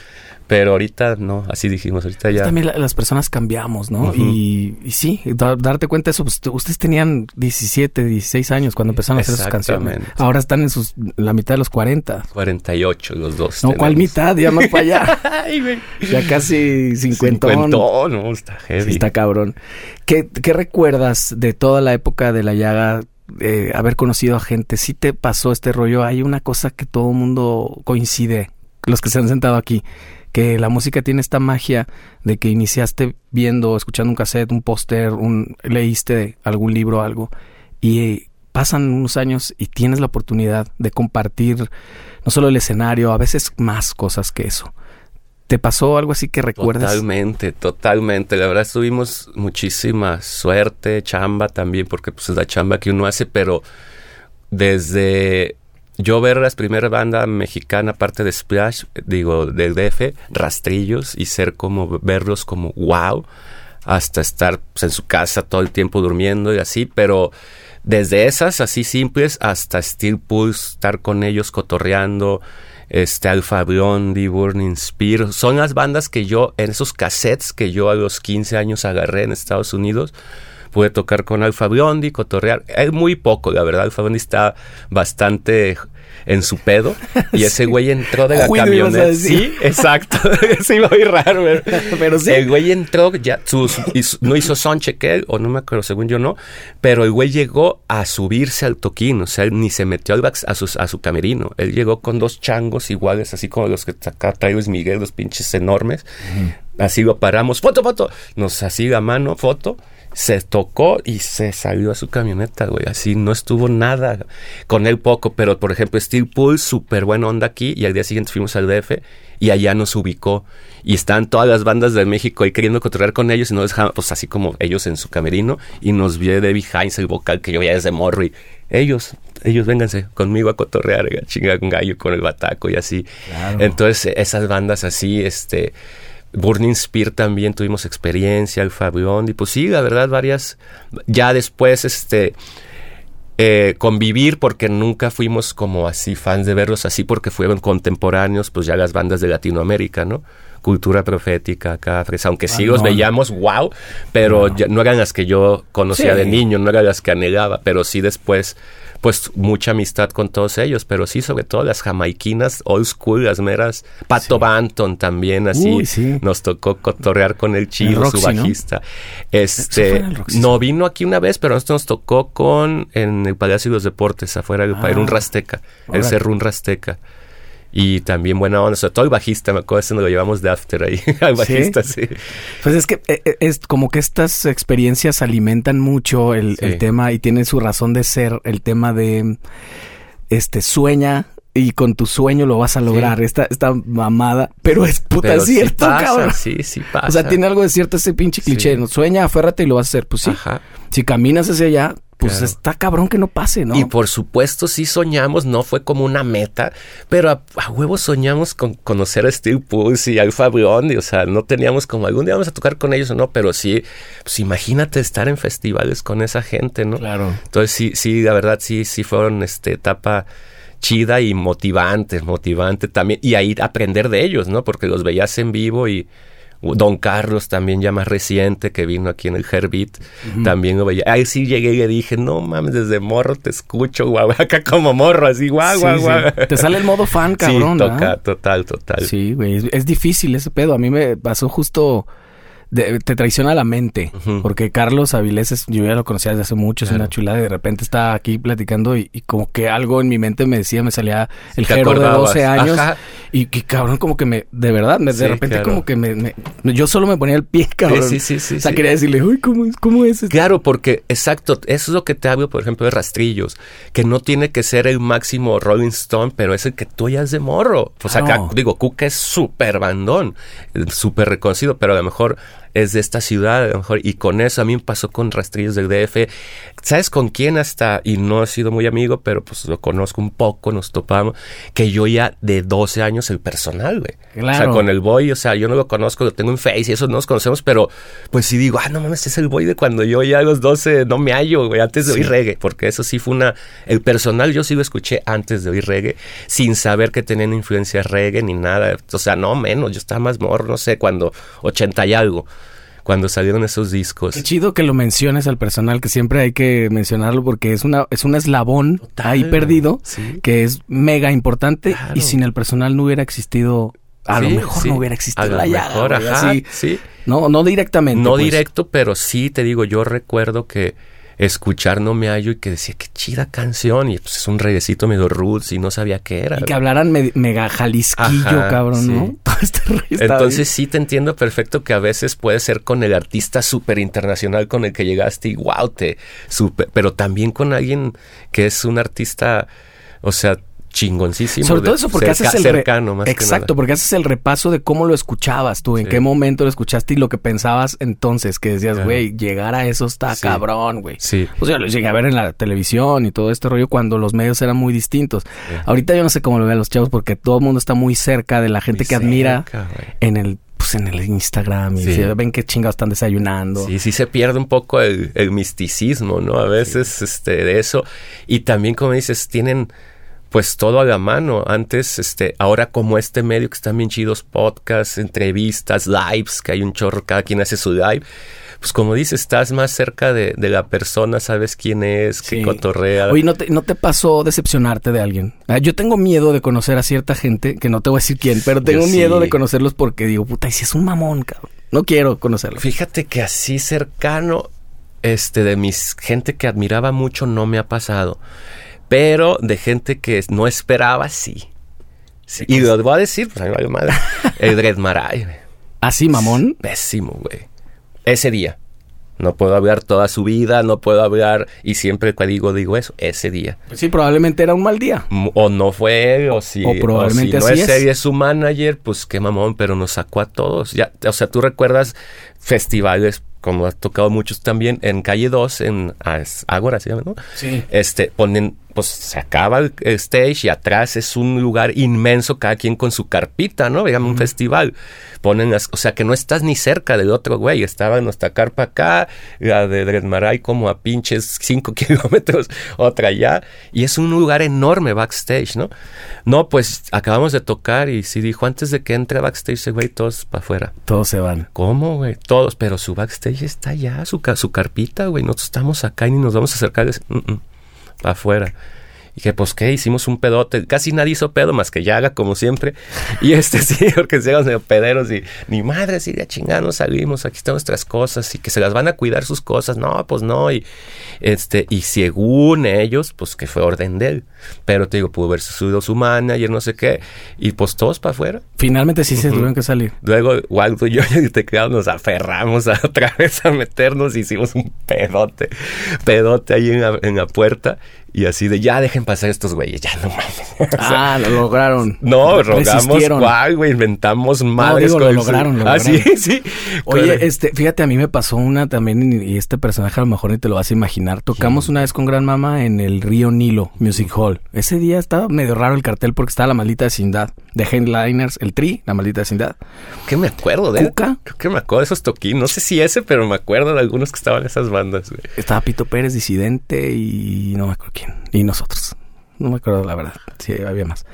Pero ahorita no, así dijimos, ahorita ya. También las personas cambiamos, ¿no? y, sí, darte cuenta de eso, pues, ustedes tenían 17, 16 años cuando empezaron a hacer sus canciones. Ahora están en sus, la mitad de los 40. 48 los dos. No, ¿cuál mitad? Ya más para allá. ya casi 50. 50, no, está heavy. está cabrón. ¿Qué, ¿Qué recuerdas de toda la época de la llaga de haber conocido a gente, si te pasó este rollo, hay una cosa que todo el mundo coincide, los que se han sentado aquí, que la música tiene esta magia de que iniciaste viendo, escuchando un cassette, un póster, un, leíste algún libro, algo, y pasan unos años y tienes la oportunidad de compartir no solo el escenario, a veces más cosas que eso. ¿Te pasó algo así que recuerdas? Totalmente, totalmente. La verdad tuvimos muchísima suerte, chamba también, porque pues es la chamba que uno hace, pero desde yo ver las primeras bandas mexicanas, aparte de Splash, digo, del DF, Rastrillos, y ser como, verlos como wow, hasta estar pues, en su casa todo el tiempo durmiendo y así, pero desde esas así simples hasta Steel Pulse, estar con ellos cotorreando, este Alfa Blondie, Burning Spear, son las bandas que yo, en esos cassettes que yo a los 15 años agarré en Estados Unidos, pude tocar con Alfa Blondie, cotorrear. Es muy poco, la verdad. Alfa Blondie está bastante en su pedo y ese güey entró de la camioneta. Sí, exacto. sí, muy raro, pero sí. El güey entró, ya sus, no hizo son él, o no me acuerdo, según yo no, pero el güey llegó a subirse al toquín, o sea, ni se metió al a, a su camerino. Él llegó con dos changos iguales, así como los que acá trae Luis Miguel, los pinches enormes. Así lo paramos, foto, foto. Nos así a mano, foto se tocó y se salió a su camioneta, güey. Así no estuvo nada con él poco, pero por ejemplo, Steel Pool, súper buena onda aquí. Y al día siguiente fuimos al DF y allá nos ubicó. Y están todas las bandas de México ahí queriendo cotorrear con ellos y nos dejaban, pues así como ellos en su camerino. Y nos vio Debbie Hines, el vocal que yo ya desde morro. Y ellos, ellos vénganse conmigo a cotorrear, a chingar un gallo con el bataco y así. Entonces, esas bandas así, este Burning Spear también tuvimos experiencia, el Fabión, y pues sí, la verdad, varias. Ya después, este. Eh, convivir porque nunca fuimos como así fans de verlos así porque fueron contemporáneos pues ya las bandas de Latinoamérica, ¿no? Cultura profética, acá, aunque sí los veíamos, wow, pero no. Ya no eran las que yo conocía de niño, no eran las que anhelaba, pero sí después pues mucha amistad con todos ellos, pero sí, sobre todo las jamaiquinas old school, las meras. Pato Banton también, así. Nos tocó cotorrear con el chido, su bajista. Este, no vino aquí una vez, pero nosotros nos tocó con en el Palacio de los Deportes, afuera del ah, un Rasteca, el Cerro un Rasteca. Y también buena onda, sobre todo el bajista, me acuerdo, ese nos lo llevamos de after ahí, al bajista, sí. Pues es que eh, eh, es como que estas experiencias alimentan mucho el, el tema y tienen su razón de ser, el tema de, este, sueña y con tu sueño lo vas a lograr. Esta, esta mamada. Pero es puta Pero sí cierto, pasa, cabrón. Sí, sí pasa. O sea, tiene algo de cierto ese pinche cliché. Sí. ¿no? Sueña, aférrate y lo vas a hacer. Pues sí. Ajá. Si caminas hacia allá, pues Claro. está cabrón que no pase, ¿no? Y por supuesto sí soñamos, no fue como una meta, pero a, a huevo soñamos con conocer a Steve Pulse y Alfa Blondy, o sea, no teníamos como algún día vamos a tocar con ellos o no, pero sí, pues imagínate estar en festivales con esa gente, ¿no? Claro. Entonces sí, sí, la verdad sí, sí fueron este etapa chida y motivante, motivante también, y ahí aprender de ellos, ¿no? Porque los veías en vivo y Don Carlos también ya más reciente que vino aquí en el Herbit, también lo veía. Ahí sí llegué y le dije, no mames, desde morro te escucho, guau, acá como morro, así, guau, Sí, guau, sí. guau. Te sale el modo fan, cabrón. Sí, toca, total, total. Sí, güey. Es, es difícil ese pedo. A mí me pasó justo. de- te traiciona la mente. Porque Carlos Avilés, es- yo ya lo conocía desde hace mucho, es una chulada. Y de repente estaba aquí platicando y, y como que algo en mi mente me decía, me salía el Jero de acordabas. 12 años. Ajá. Y que cabrón, como que me, de verdad, me, de repente claro. como que me, me- yo solo me ponía el pie, cabrón. sí, sí, sí, O sea, sí. quería decirle, uy, ¿cómo es? ¿Cómo es? esto?" Claro, porque exacto, eso es lo que te hablo, por ejemplo, de rastrillos, que no tiene que ser el máximo Rolling Stone, pero es el que tú ya es de morro. O sea, Claro. acá, digo, Cuca es súper bandón, súper reconocido, pero a lo mejor es de esta ciudad, a lo mejor, y con eso a mí me pasó con rastrillos del DF. ¿Sabes con quién hasta? Y no he sido muy amigo, pero pues lo conozco un poco, nos topamos, que yo ya de 12 años el personal, güey. O sea, Claro. con el boy, o sea, yo no lo conozco, lo tengo en Face y eso no nos conocemos, pero pues sí digo, ah, no mames, es el boy de cuando yo ya a los 12 no me hallo, güey, antes de oír reggae, porque eso sí fue una. El personal yo sí lo escuché antes de oír reggae, sin saber que tenían influencia reggae ni nada. O sea, no menos, yo estaba más morro, no sé, cuando 80 y algo, cuando salieron esos discos. Qué chido que lo menciones al personal, que siempre hay que mencionarlo porque es una es un eslabón Total, ahí perdido sí. que es mega importante Claro. y sin el personal no hubiera existido a lo mejor sí, no hubiera existido a lo la mejor, ajá, así. sí. no no directamente No pues. directo, pero sí te digo, yo recuerdo que escuchar No Me Hallo y que decía, qué chida canción, y pues es un reguecito medio roots y no sabía qué era. y que hablaran me- mega jalisquillo Ajá, cabrón no sí. todo este Entonces sí te entiendo perfecto que a veces puede ser con el artista súper internacional con el que llegaste y wow, te super, pero también con alguien que es un artista, o sea, chingoncísimo. Sobre todo eso porque cerca- haces el cercano más que Exacto, nada. porque haces el repaso de cómo lo escuchabas tú, en Sí. qué momento lo escuchaste y lo que pensabas entonces, que decías, güey, llegar a eso está Sí. cabrón, güey. Sí. O sea, lo llegué a ver en la televisión y todo este rollo cuando los medios eran muy distintos. Ahorita yo no sé cómo lo ven los chavos porque todo el mundo está muy cerca de la gente Muy que admira en el pues en el Instagram y Sí. se ven qué chingados están desayunando. Sí, sí se pierde un poco el, el misticismo, ¿no? A veces, este, de eso. Y también, como dices, tienen pues todo a la mano. Antes, este, ahora como este medio que están bien chidos, podcasts, entrevistas, lives, que hay un chorro, cada quien hace su live. Pues como dices, estás más cerca de, de la persona, sabes quién es, qué Sí. cotorrea. Oye, ¿no te, ¿no te pasó decepcionarte de alguien? Ah, Yo tengo miedo de conocer a cierta gente, que no te voy a decir quién, pero tengo sí. miedo de conocerlos porque digo, puta, y si es un mamón, cabrón. No quiero conocerlo. Fíjate que así cercano, este, de mis gente que admiraba mucho no me ha pasado. Pero de gente que no esperaba, sí. Sí, Y lo voy a decir, pues a mí vale madre. El Dred Maray. ¿Así, mamón? Pésimo, güey. Ese día. No puedo hablar toda su vida, no puedo hablar, y siempre que digo, digo eso, ese día. Pues sí, probablemente era un mal día. O no fue él, o si, O probablemente o si no así es él, es su manager, pues qué mamón, pero nos sacó a todos. Ya, o sea, tú recuerdas festivales, como has tocado muchos también, en Calle 2, en As- Ágora, se llama, ¿no? Sí. Este, ponen, pues se acaba el stage y atrás es un lugar inmenso, cada quien con su carpita, ¿no? Digamos, un festival. Ponen las, o sea, que no estás ni cerca del otro güey, estaba nuestra carpa acá, la de Dresmaray como a pinches 5 kilómetros, otra allá, y es un lugar enorme backstage, ¿no? No, pues acabamos de tocar y sí dijo, antes de que entre backstage ese güey, todos para afuera. Todos se van. ¿Cómo, güey? Todos, pero su backstage está allá, su, su carpita, güey. Nosotros estamos acá y ni nos vamos a acercar mm, afuera. Y que, pues, ¿qué? Hicimos un pedote. Casi nadie hizo pedo más que Yaga, como siempre. Y este sí, porque se medio pederos y ni madre, sí, de chingada nos salimos. Aquí están nuestras cosas y que se las van a cuidar sus cosas. No, pues no. Y este, y según ellos, pues que fue orden de él. Pero te digo, pudo haber subido su manager, no sé qué. Y pues todos para afuera. Finalmente sí se tuvieron que salir. Luego, Waldo y yo y te quedamos, nos aferramos a otra vez a meternos, hicimos un pedote, pedote ahí en la, en la puerta Y así de, ya dejen pasar estos güeyes, ya no mames. ah, lo lograron. No, rogamos, guay, güey, inventamos madres. No, lo lograron, lo ah, lograron. sí, sí. Oye, este, fíjate, a mí me pasó una también, y este personaje a lo mejor ni te lo vas a imaginar. Tocamos una vez con Gran Mama en el Río Nilo Music Hall. Ese día estaba medio raro el cartel porque estaba la maldita vecindad. De Headliners, el Tri, la maldita vecindad. ¿Qué me acuerdo de? ¿Cuca? Creo que me acuerdo de esos toquín. No sé si ese, pero me acuerdo de algunos que estaban en esas bandas, güey. Estaba Pito Pérez, disidente, y no me acuerdo Y nosotros. No me acuerdo la verdad. Sí, había más.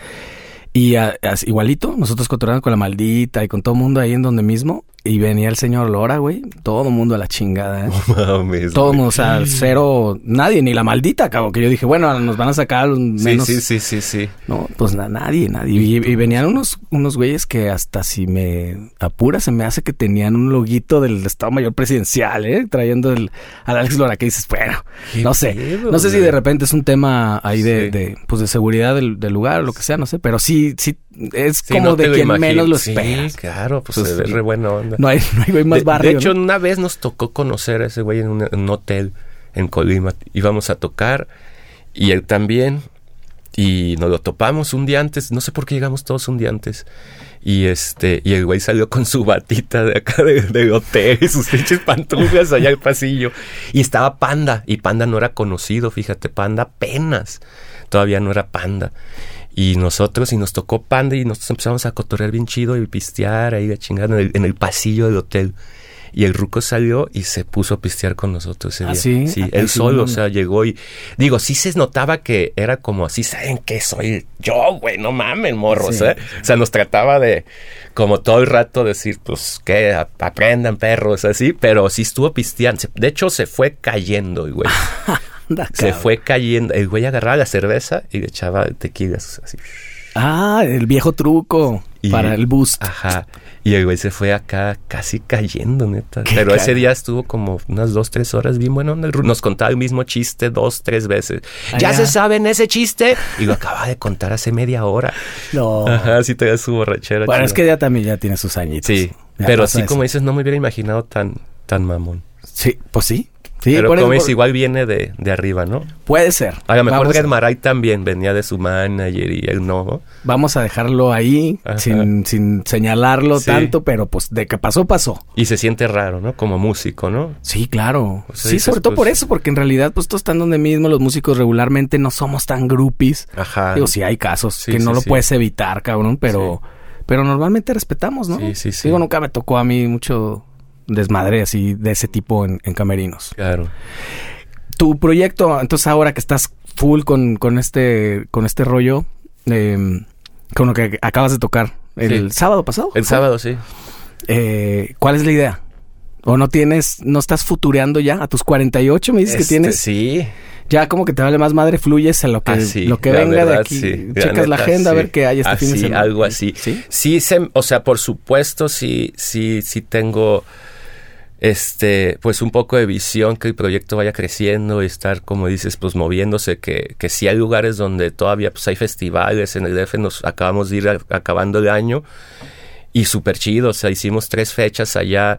Y a- igualito, nosotros cotorreando con la maldita y con todo el mundo ahí en donde mismo. Y venía el señor Lora, güey. Todo mundo a la chingada, ¿eh? Mames, Todo mundo, o sea, cero, nadie, ni la maldita, cabrón. Que yo dije, bueno, nos van a sacar Sí, menos. sí, sí, sí, sí. No, pues na- nadie, nadie. Y, y venían unos, unos güeyes que hasta si me apura se me hace que tenían un loguito del Estado Mayor Presidencial, ¿eh? Trayendo el, al Alex Lora, que dices, bueno, ¿Qué no sé. no sé si de repente es un tema ahí de, Sí. de, pues de seguridad del, del lugar o lo que sea, no sé. Pero sí, sí, es Sí, como no de quien menos lo Sí, esperas. claro, pues Pues se ve sí. re buena onda. No hay, no hay güey más de, barrio. de hecho, ¿no? una vez nos tocó conocer a ese güey en un, en un hotel en Colima. Íbamos a tocar y él también. Y nos lo topamos un día antes. No sé por qué llegamos todos un día antes. Y este, y el güey salió con su batita de acá de- del hotel y sus pinches pantuflas allá al pasillo. Y estaba Panda. Y Panda no era conocido, fíjate, Panda apenas. Todavía no era Panda. Y nosotros, y nos tocó Panda, y nosotros empezamos a cotorrear bien chido y pistear ahí de chingada en el, en el pasillo del hotel. Y el ruco salió y se puso a pistear con nosotros ese ¿Ah, día. sí? Sí, Ay, él sí, solo, no, o sea, llegó y... Digo, sí se notaba que era como así, ¿saben qué soy yo, güey? No mamen, morros, Sí. ¿eh? O sea, nos trataba de, como todo el rato, decir, pues, que aprendan, perros, así. Pero sí estuvo pisteando. De hecho, se fue cayendo, el se fue cayendo. El güey agarraba la cerveza y le echaba tequilas, así. Ah, el viejo truco Y- para el boost. Ajá. Y el güey se fue acá casi cayendo, neta. Pero ese día estuvo como unas dos, tres horas bien bueno. Nos contaba el mismo chiste dos, tres veces. ¿Ya se saben ese chiste? Y lo acaba de contar hace media hora. No. Ajá, sí te su borrachera. Bueno, es que ya también ya tiene sus añitos. Sí, Ya pero pasa sí, eso. como dices, no me hubiera imaginado tan, tan mamón. Sí, pues sí. Sí, pero por como dices, igual viene de, de arriba, ¿no? puede ser. A lo mejor Vamos Red Maray también venía de su manager y él no. ¿no? Vamos a dejarlo ahí sin, sin señalarlo Sí. tanto, pero pues de que pasó, pasó. Y se siente raro, ¿no? Como músico, ¿no? Sí, claro. Sí, dices, sobre todo pues- por eso, porque en realidad, pues todos están donde mismo, los músicos regularmente no somos tan groupies. Ajá. Digo, sí hay casos Sí, que no lo puedes evitar, cabrón, pero, pero normalmente respetamos, ¿no? Sí, sí, sí. Digo, nunca me tocó a mí mucho desmadre así de ese tipo en, en camerinos. Claro. Tu proyecto, entonces ahora que estás full con, con este, con este rollo, eh, con lo que acabas de tocar el Sí. sábado pasado. El sábado, sí. Eh, ¿Cuál es la idea? ¿O no tienes, no estás futureando ya? A tus 48 me dices que Este, tienes. Sí. Ya como que te vale más madre, fluyes a lo que, Así, lo que la venga de aquí. sí. Checas la neta, agenda a ver qué hay este fin de Así, semana. algo así. ¿Sí? Sí, se- o sea, por supuesto, sí, sí, sí tengo este, pues un poco de visión que el proyecto vaya creciendo y estar, como dices, pues moviéndose, que, que sí hay lugares donde todavía pues hay festivales, en el DF nos acabamos de ir acabando el año y súper chido, o sea, hicimos tres fechas allá,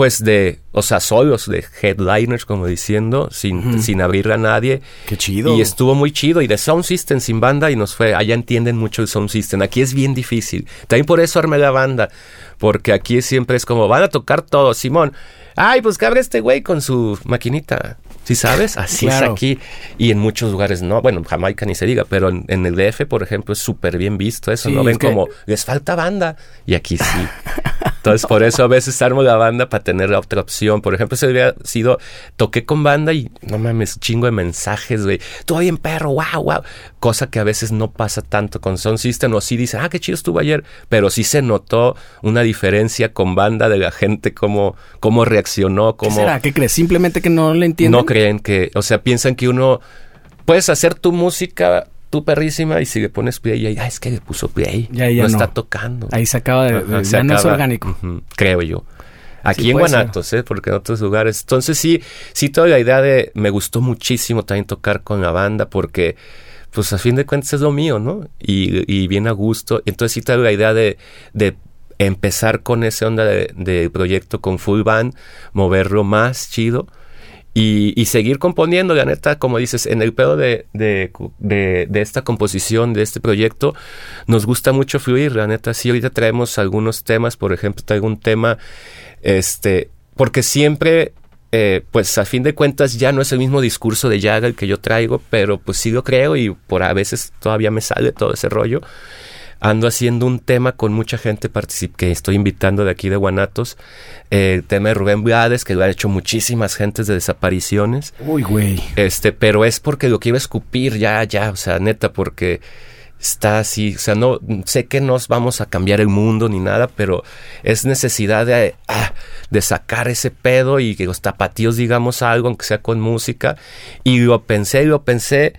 pues de, o sea, solos, de headliners, como diciendo, sin, sin abrir a nadie. Qué chido. Y estuvo muy chido. Y de Sound System sin banda y nos fue. Allá entienden mucho el Sound System. Aquí es bien difícil. También por eso armé la banda. Porque aquí siempre es como, van a tocar todo, Simón. Ay, pues que abre este güey con su maquinita. ¿Sí sabes? Así Claro. es aquí. Y en muchos lugares no. Bueno, Jamaica ni se diga. Pero en, en el DF, por ejemplo, es súper bien visto eso. Sí, ¿no? es Ven que- como, les falta banda. Y aquí sí. Entonces, por eso a veces armo la banda para tener la otra opción. Por ejemplo, se hubiera sido, toqué con banda y no mames, chingo de mensajes, güey. Todo bien, perro, wow, wow. Cosa que a veces no pasa tanto con Sound System. O sí dicen, ah, qué chido estuvo ayer. Pero sí se notó una diferencia con banda de la gente, cómo, cómo reaccionó, ¿Qué cómo será? ¿Qué crees? ¿Simplemente que no le entienden? no creen que, o sea, piensan que uno puedes hacer tu música tú perrísima y si le pones play y ah, es que le puso play, Ya, ya no, no. está tocando. Ahí se acaba de... Ajá, se ya no es acaba. orgánico. Creo yo. Aquí Sí, en ser. Guanatos, ¿eh? porque en otros lugares. Entonces sí, sí toda la idea de... Me gustó muchísimo también tocar con la banda porque, pues a fin de cuentas es lo mío, ¿no? Y, y bien a gusto. Entonces sí toda la idea de, de empezar con esa onda de, de proyecto con full band, moverlo más chido y, seguir componiendo, la neta, como dices, en el pedo de, de, de, esta composición, de este proyecto, nos gusta mucho fluir, la neta, sí, ahorita traemos algunos temas, por ejemplo, traigo un tema, este, porque siempre eh, pues a fin de cuentas ya no es el mismo discurso de Yaga el que yo traigo, pero pues sí lo creo y por a veces todavía me sale todo ese rollo ando haciendo un tema con mucha gente que estoy invitando de aquí de Guanatos. Eh, el tema de Rubén Blades, que lo han hecho muchísimas gentes de desapariciones. Uy, güey. Este, pero es porque lo quiero escupir ya, ya, o sea, neta, porque está así, o sea, no sé que nos vamos a cambiar el mundo ni nada, pero es necesidad de, ah, de sacar ese pedo y que los tapatíos digamos algo, aunque sea con música. Y lo pensé, y lo pensé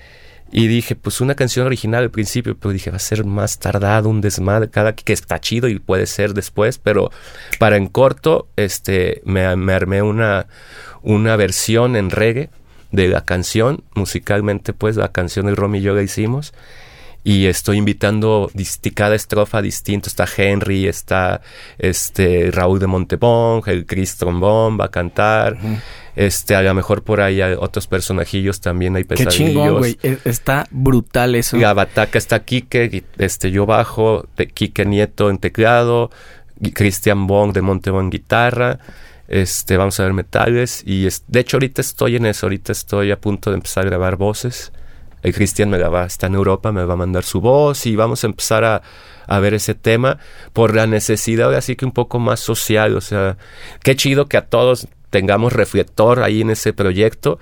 y dije, pues una canción original al principio, pero dije, va a ser más tardado, un desmadre, cada que está chido y puede ser después, pero para en corto, este, me, armé una, una versión en reggae de la canción, musicalmente pues la canción del Romy y yo la hicimos, y estoy invitando cada estrofa distinto. Está Henry, está este Raúl de Montebón, el Chris Trombón va a cantar. Este, a lo mejor por ahí hay otros personajillos también hay pesadillos. Qué chingón, güey. E, está brutal eso. La bataca está Kike, este, yo bajo, Kike Nieto en teclado, Cristian Bong de Montebón guitarra. Este, vamos a ver metales y de hecho ahorita estoy en eso, ahorita estoy a punto de empezar a grabar voces el Cristian me la va, está en Europa, me va a mandar su voz y vamos a empezar a, a ver ese tema por la necesidad, así que un poco más social, o sea, qué chido que a todos tengamos reflector ahí en ese proyecto,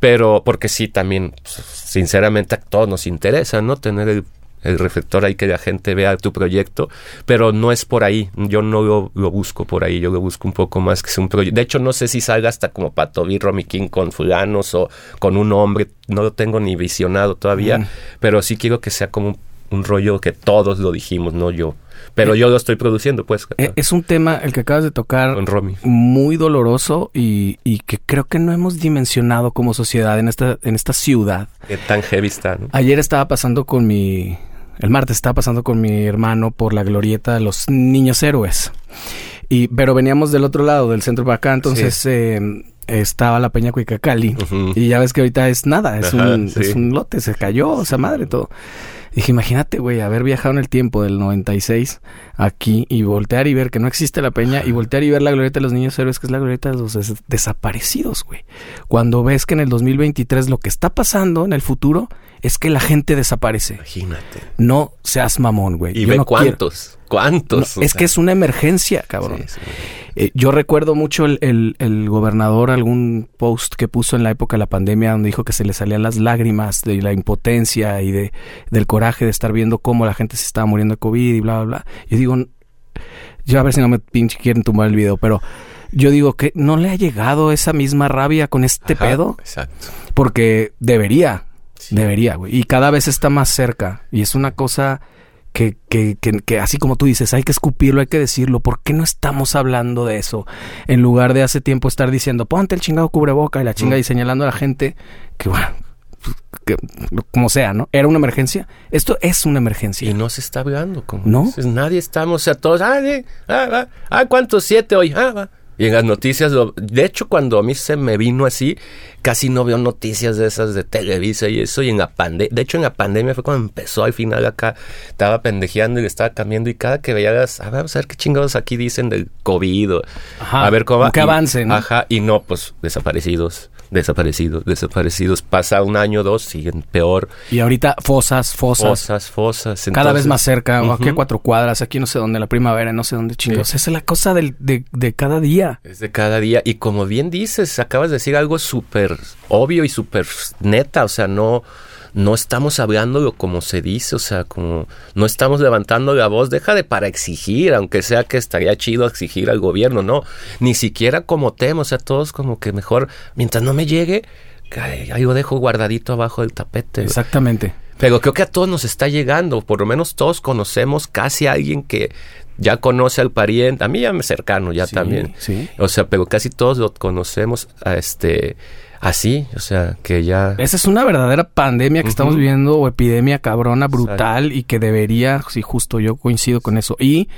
pero porque sí, también, pues, sinceramente, a todos nos interesa, ¿no? Tener el el reflector ahí que la gente vea tu proyecto, pero no es por ahí, yo no lo, busco por ahí, yo lo busco un poco más que sea un proyecto. De hecho, no sé si salga hasta como Pato Romy King con fulanos o con un hombre, no lo tengo ni visionado todavía, mm. pero sí quiero que sea como un, rollo que todos lo dijimos, no yo. Pero eh, yo lo estoy produciendo, pues. Eh, es un tema, el que acabas de tocar, muy doloroso y, y, que creo que no hemos dimensionado como sociedad en esta, en esta ciudad. Qué tan heavy está, ¿no? Ayer estaba pasando con mi, el martes estaba pasando con mi hermano por la glorieta de los niños héroes. Y, pero veníamos del otro lado, del centro para acá, entonces eh, estaba la Peña Cuicacali. Y ya ves que ahorita es nada, es, un, es un lote, se cayó, o sea, madre, todo. Dije, imagínate, güey, haber viajado en el tiempo del 96 aquí y voltear y ver que no existe la peña y voltear y ver la glorieta de los niños héroes, que es la glorieta de los desaparecidos, güey. Cuando ves que en el 2023 lo que está pasando en el futuro es que la gente desaparece. Imagínate. No seas mamón, güey. Y ve cuántos, cuántos. es que es una emergencia, cabrón. Eh, yo recuerdo mucho el, el, gobernador, algún post que puso en la época de la pandemia, donde dijo que se le salían las lágrimas de la impotencia y de, del coraje de estar viendo cómo la gente se estaba muriendo de COVID y bla, bla, bla. Yo digo, yo a ver si no me pinche quieren tumbar el video, pero yo digo que no le ha llegado esa misma rabia con este pedo. Exacto. Porque debería. Debería, güey. Y cada vez está más cerca. Y es una cosa que, que, que, así como tú dices, hay que escupirlo, hay que decirlo. ¿Por qué no estamos hablando de eso? En lugar de hace tiempo estar diciendo, ponte el chingado cubreboca y la chinga y señalando a la gente que, bueno, que, como sea, ¿no? Era una emergencia. Esto es una emergencia. Y no se está hablando. Como ¿No? nadie estamos, o sea, todos, ah, ah, ah, ¿cuántos? Siete hoy, ah, va. Y en las noticias, de hecho, cuando a mí se me vino así, casi no veo noticias de esas de Televisa y eso. Y en la pandemia, de hecho, en la pandemia fue cuando empezó al final acá, estaba pendejeando y estaba cambiando. Y cada que veía las, a ver, a ver qué chingados aquí dicen del COVID. a ver cómo. Que avancen. Ajá, y no, pues desaparecidos desaparecidos, desaparecidos. Pasa un año o dos, siguen peor. Y ahorita fosas, fosas. Fosas, fosas. Cada vez más cerca, aquí a cuatro cuadras, aquí no sé dónde, la primavera, no sé dónde chingos. Esa es la cosa de, de cada día. Es de cada día. Y como bien dices, acabas de decir algo súper obvio y súper neta, o sea, no no estamos hablándolo como se dice, o sea, como no estamos levantando la voz, deja de para exigir, aunque sea que estaría chido exigir al gobierno, no, ni siquiera como tema, o sea, todos como que mejor, mientras no me llegue, ahí lo dejo guardadito abajo del tapete. Exactamente. Pero creo que a todos nos está llegando, por lo menos todos conocemos casi a alguien que ya conoce al pariente, a mí ya me cercano ya también. Sí. O sea, pero casi todos lo conocemos a este así, o sea, que ya... Esa es una verdadera pandemia que estamos viviendo o epidemia cabrona, brutal y que debería, sí, justo yo coincido con eso. Y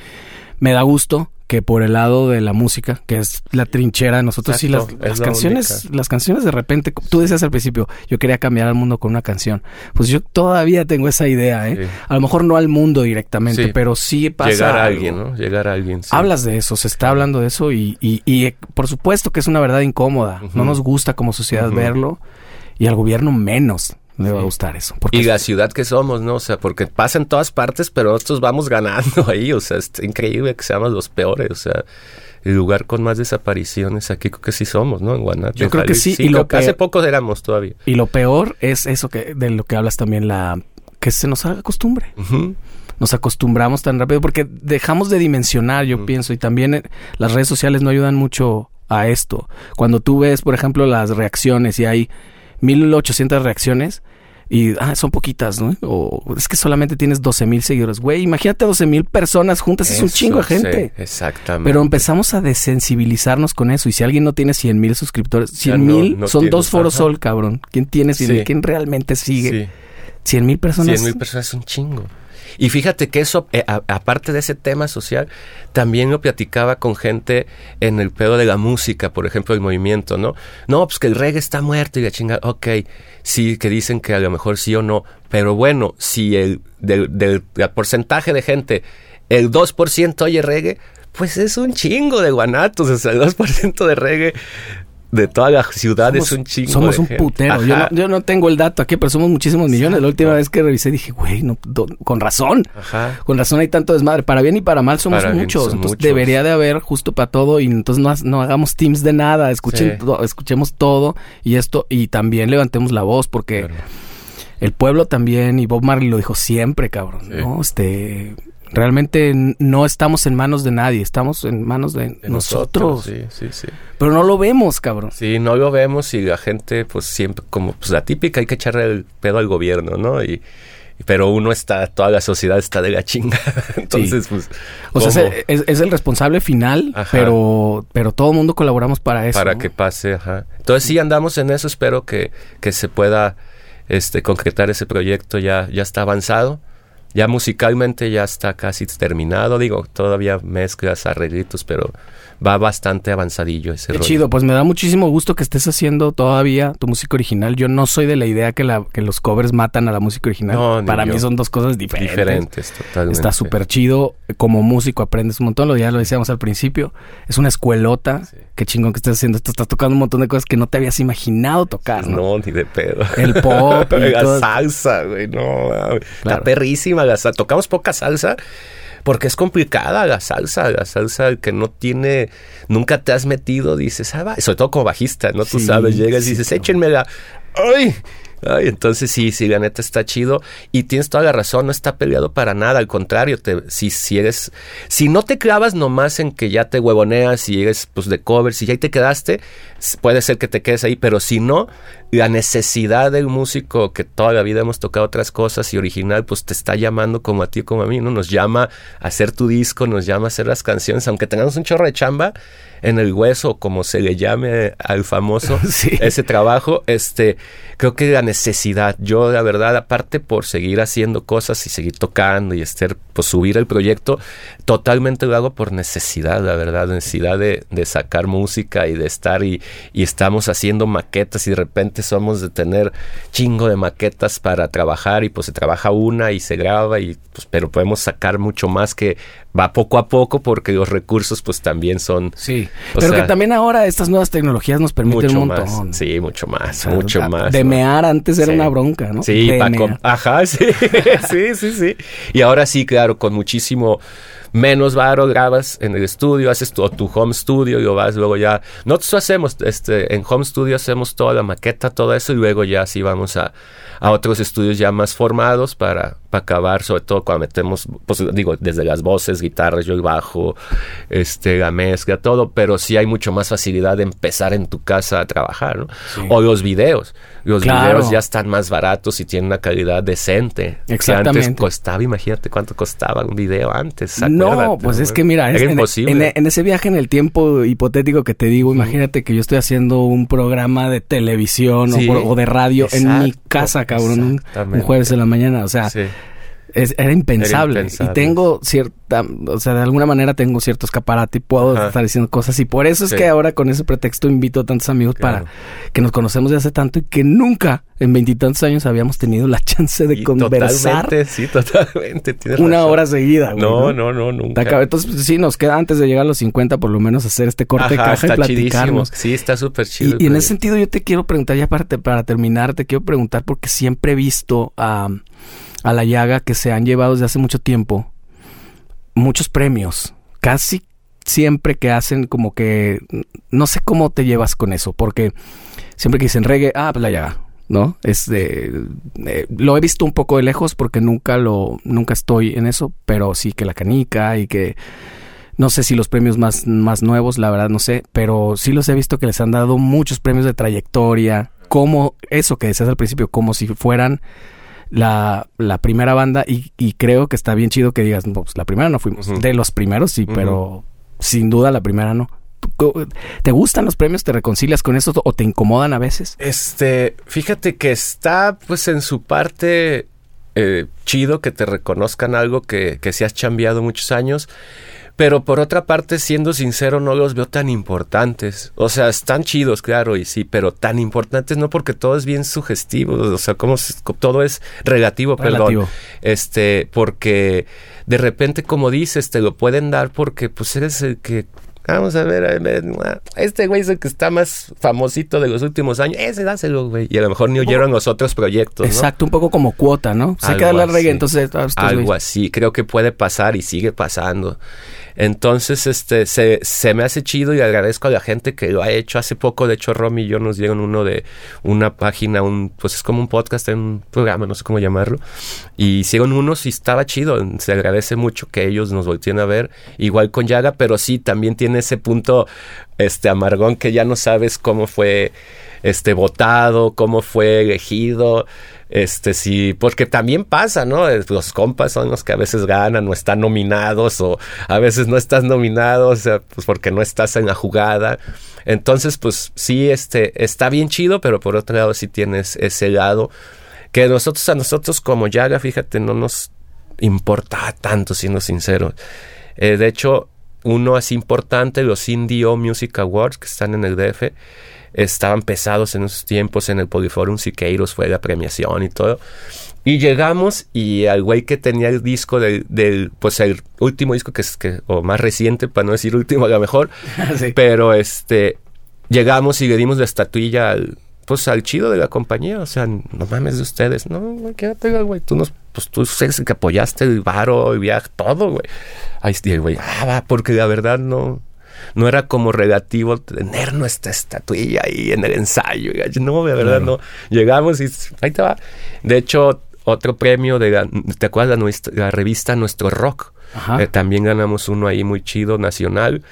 me da gusto que por el lado de la música, que es la trinchera de nosotros. sí, las, las canciones, las canciones de repente, tú decías al principio, yo quería cambiar al mundo con una canción. Pues yo todavía tengo esa idea, ¿eh? A lo mejor no al mundo directamente, pero sí pasa. Llegar a alguien, ¿no? Llegar a alguien. Hablas de eso, se está hablando de eso y, y, y por supuesto que es una verdad incómoda. No nos gusta como sociedad verlo y al gobierno menos me va a gustar eso. y la ciudad que somos, ¿no? O sea, porque pasa en todas partes, pero nosotros vamos ganando ahí. O sea, es increíble que seamos los peores. O sea, el lugar con más desapariciones aquí creo que sí somos, ¿no? En Guanajuato. Yo creo que sí. y lo que hace poco éramos todavía. Y lo peor es eso que de lo que hablas también, la que se nos haga costumbre. Nos acostumbramos tan rápido porque dejamos de dimensionar, yo pienso, y también eh, las redes sociales no ayudan mucho a esto. Cuando tú ves, por ejemplo, las reacciones y hay 1800 reacciones y ah, son poquitas, ¿no? O es que solamente tienes 12 mil seguidores. Güey, imagínate 12 mil personas juntas, es un chingo de gente. exactamente. Pero empezamos a desensibilizarnos con eso. Y si alguien no tiene 100 mil suscriptores, 100 mil son dos foros sol, cabrón. ¿Quién tiene 100 ¿Quién realmente sigue? 100 mil personas. 100 mil personas es un chingo. Y fíjate que eso, eh, aparte de ese tema social, también lo platicaba con gente en el pedo de la música, por ejemplo, el movimiento, ¿no? No, pues que el reggae está muerto y la chingada, ok, sí, que dicen que a lo mejor sí o no, pero bueno, si el del, porcentaje de gente, el 2% oye reggae, pues es un chingo de guanatos, o sea, el 2% de reggae de toda la ciudad es un chingo. Somos un putero. Yo no, tengo el dato aquí, pero somos muchísimos millones. La última vez que revisé dije, güey, no, con razón. Con razón hay tanto desmadre. Para bien y para mal somos muchos. entonces debería de haber justo para todo y entonces no, no hagamos teams de nada. Escuchen escuchemos todo y esto y también levantemos la voz porque el pueblo también y Bob Marley lo dijo siempre, cabrón. ¿no? Este Realmente no estamos en manos de nadie, estamos en manos de, nosotros. Sí, sí, sí. Pero no lo vemos, cabrón. Sí, no lo vemos y la gente, pues siempre, como pues la típica, hay que echarle el pedo al gobierno, ¿no? Y, pero uno está, toda la sociedad está de la chinga. Entonces, pues. O sea, es, el responsable final, pero, pero todo el mundo colaboramos para eso. Para que pase, ajá. Entonces sí andamos en eso, espero que, que se pueda este concretar ese proyecto, ya, ya está avanzado. Ya musicalmente ya está casi terminado, digo, todavía mezclas, arreglitos, pero va bastante avanzadillo ese Qué chido, pues me da muchísimo gusto que estés haciendo todavía tu música original. Yo no soy de la idea que, la, que los covers matan a la música original. Para mí son dos cosas diferentes. Diferentes, totalmente. Está súper chido. Como músico aprendes un montón, lo ya lo decíamos al principio. Es una escuelota. Qué chingón que estás haciendo. Estás tocando un montón de cosas que no te habías imaginado tocar, ¿no? ni de pedo. El pop. y la salsa, güey, no. La perrísima la salsa. Tocamos poca salsa porque es complicada la salsa, la salsa que no tiene, nunca te has metido, dices, ah, va. sobre todo como bajista, ¿no? Tú sabes, llegas y dices, échenmela, ¡ay! Ay, entonces sí, sí, la neta está chido. Y tienes toda la razón, no está peleado para nada. Al contrario, te, si, si eres. Si no te clavas nomás en que ya te huevoneas y eres pues de cover, si ya te quedaste, puede ser que te quedes ahí, pero si no, la necesidad del músico que toda la vida hemos tocado otras cosas y original, pues te está llamando como a ti como a mí, ¿no? Nos llama a hacer tu disco, nos llama a hacer las canciones, aunque tengamos un chorro de chamba en el hueso, como se le llame al famoso ese trabajo, este, creo que la necesidad, yo la verdad, aparte por seguir haciendo cosas y seguir tocando y estar, pues subir el proyecto, totalmente lo hago por necesidad, la verdad, necesidad de, de sacar música y de estar y, y estamos haciendo maquetas y de repente somos de tener chingo de maquetas para trabajar y pues se trabaja una y se graba y pues pero podemos sacar mucho más que va poco a poco porque los recursos pues también son sí pero que también ahora estas nuevas tecnologías nos permiten un montón. sí mucho más mucho más de mear antes era una bronca no sí ajá sí sí sí sí. Y ahora sí claro con muchísimo menos varo grabas en el estudio, haces tu, tu home studio y lo vas luego ya. Nosotros hacemos, este, en home studio hacemos toda la maqueta, todo eso y luego ya sí vamos a, a otros estudios ya más formados para, para acabar, sobre todo cuando metemos, pues digo, desde las voces, guitarras, yo el bajo, este, la mezcla, todo, pero sí hay mucho más facilidad de empezar en tu casa a trabajar, ¿no? O los videos. Los videos ya están más baratos y tienen una calidad decente. Exactamente. antes costaba, imagínate cuánto costaba un video antes. No, pues es que mira, es, en, en, ese viaje en el tiempo hipotético que te digo, imagínate que yo estoy haciendo un programa de televisión o, de radio en mi casa, cabrón, un, jueves en la mañana. O sea, era, impensable. Y tengo cierta, o sea, de alguna manera tengo cierto escaparate y puedo estar diciendo cosas. Y por eso es que ahora con ese pretexto invito a tantos amigos para que nos conocemos de hace tanto y que nunca en veintitantos años habíamos tenido la chance de conversar. Totalmente, sí, totalmente. una hora seguida, güey. No, no, no, nunca. Entonces, pues, sí, nos queda antes de llegar a los 50 por lo menos hacer este corte de caja y platicarnos. Sí, está súper chido. Y, en ese sentido yo te quiero preguntar, ya para, para terminar, te quiero preguntar porque siempre he visto a, a la llaga que se han llevado desde hace mucho tiempo muchos premios. Casi siempre que hacen como que... No sé cómo te llevas con eso, porque siempre que dicen reggae, ah, pues la llaga ¿no? Este, eh, lo he visto un poco de lejos porque nunca lo, nunca estoy en eso, pero sí que la canica y que no sé si los premios más, más nuevos, la verdad no sé, pero sí los he visto que les han dado muchos premios de trayectoria, como eso que decías al principio, como si fueran la, la primera banda y, y, creo que está bien chido que digas, pues la primera no fuimos, de los primeros sí, pero sin duda la primera no. ¿Te gustan los premios? ¿Te reconcilias con eso o te incomodan a veces? Este, fíjate que está pues en su parte eh, chido que te reconozcan algo que, que se has chambeado muchos años. Pero por otra parte, siendo sincero, no los veo tan importantes. O sea, están chidos, claro, y sí, pero tan importantes no porque todo es bien sugestivo. O sea, como todo es relativo, relativo, perdón. Este, porque de repente, como dices, te lo pueden dar porque pues eres el que Vamos a ver, este güey es el que está más famosito de los últimos años. Ese dáselo, güey. Y a lo mejor ni oyeron los otros proyectos. Exacto, un poco como cuota, ¿no? Se queda la reggae, entonces. Ah, algo así, creo que puede pasar y sigue pasando. Entonces, este, se, me hace chido y agradezco a la gente que lo ha hecho. Hace poco, de hecho, Romy y yo nos dieron uno de una página, un, pues es como un podcast, un programa, no sé cómo llamarlo. Y hicieron unos y estaba chido. Se agradece mucho que ellos nos volteen a ver. Igual con Yaga, pero sí, también tiene ese punto, este, amargón que ya no sabes cómo fue, este, votado, cómo fue elegido. Este sí, porque también pasa, ¿no? Los compas son los que a veces ganan o están nominados o a veces no estás nominado, o sea, pues porque no estás en la jugada. Entonces, pues sí, este está bien chido, pero por otro lado sí tienes ese lado que nosotros a nosotros como Yaga, fíjate, no nos importa tanto, siendo sincero. Eh, de hecho, uno es importante, los Indie Music Awards que están en el DF estaban pesados en esos tiempos en el Poliforum Siqueiros, fue la premiación y todo. Y llegamos y al güey que tenía el disco del, pues el último disco que es que, o más reciente, para no decir último a lo mejor, pero este, llegamos y le dimos la estatuilla al, pues al chido de la compañía, o sea, no mames de ustedes, no, güey, quédate, güey, tú nos, pues tú eres el que apoyaste el varo, el viaje, todo, güey. Ahí güey, ah, va, porque la verdad no, no era como relativo tener nuestra estatuilla ahí en el ensayo. No, de verdad no. Llegamos y ahí te va. De hecho, otro premio de la, ¿te acuerdas? La, la revista Nuestro Rock. Eh, también ganamos uno ahí muy chido, nacional.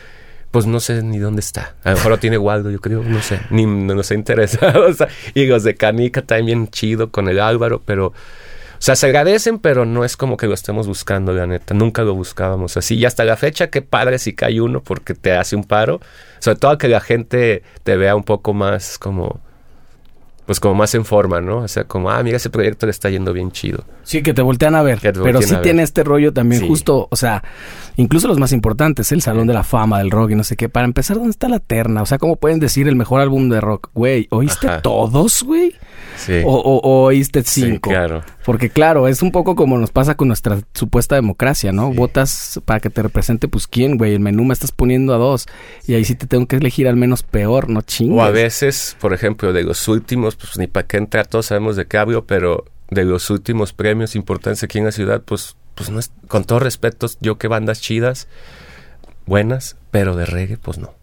Pues no sé ni dónde está. A lo mejor lo tiene Waldo, yo creo, no sé. Ni nos ha interesado. y los de Canica también chido con el Álvaro, pero sea, se agradecen, pero no es como que lo estemos buscando, la neta. Nunca lo buscábamos así. Y hasta la fecha, qué padre si cae uno porque te hace un paro. Sobre todo que la gente te vea un poco más como pues como más en forma, ¿no? O sea, como, ah, mira, ese proyecto le está yendo bien chido. Sí, que te voltean a ver. Pero sí tiene este rollo también justo, o sea, incluso los más importantes, el Salón de la Fama del Rock y no sé qué. Para empezar, ¿dónde está la terna? O sea, ¿cómo pueden decir el mejor álbum de rock? Güey, ¿oíste todos, güey? Sí. O, oíste cinco. Sí, claro. Porque claro, es un poco como nos pasa con nuestra supuesta democracia, ¿no? Votas para que te represente, pues, ¿quién, güey? El menú me estás poniendo a dos. Y ahí sí te tengo que elegir al menos peor, no chingues. O a veces, por ejemplo, de los últimos, pues, ni para qué entrar, todos sabemos de qué hablo, pero de los últimos premios importantes aquí en la ciudad, pues, pues no es, con todo respeto, yo que bandas chidas, buenas, pero de reggae, pues no.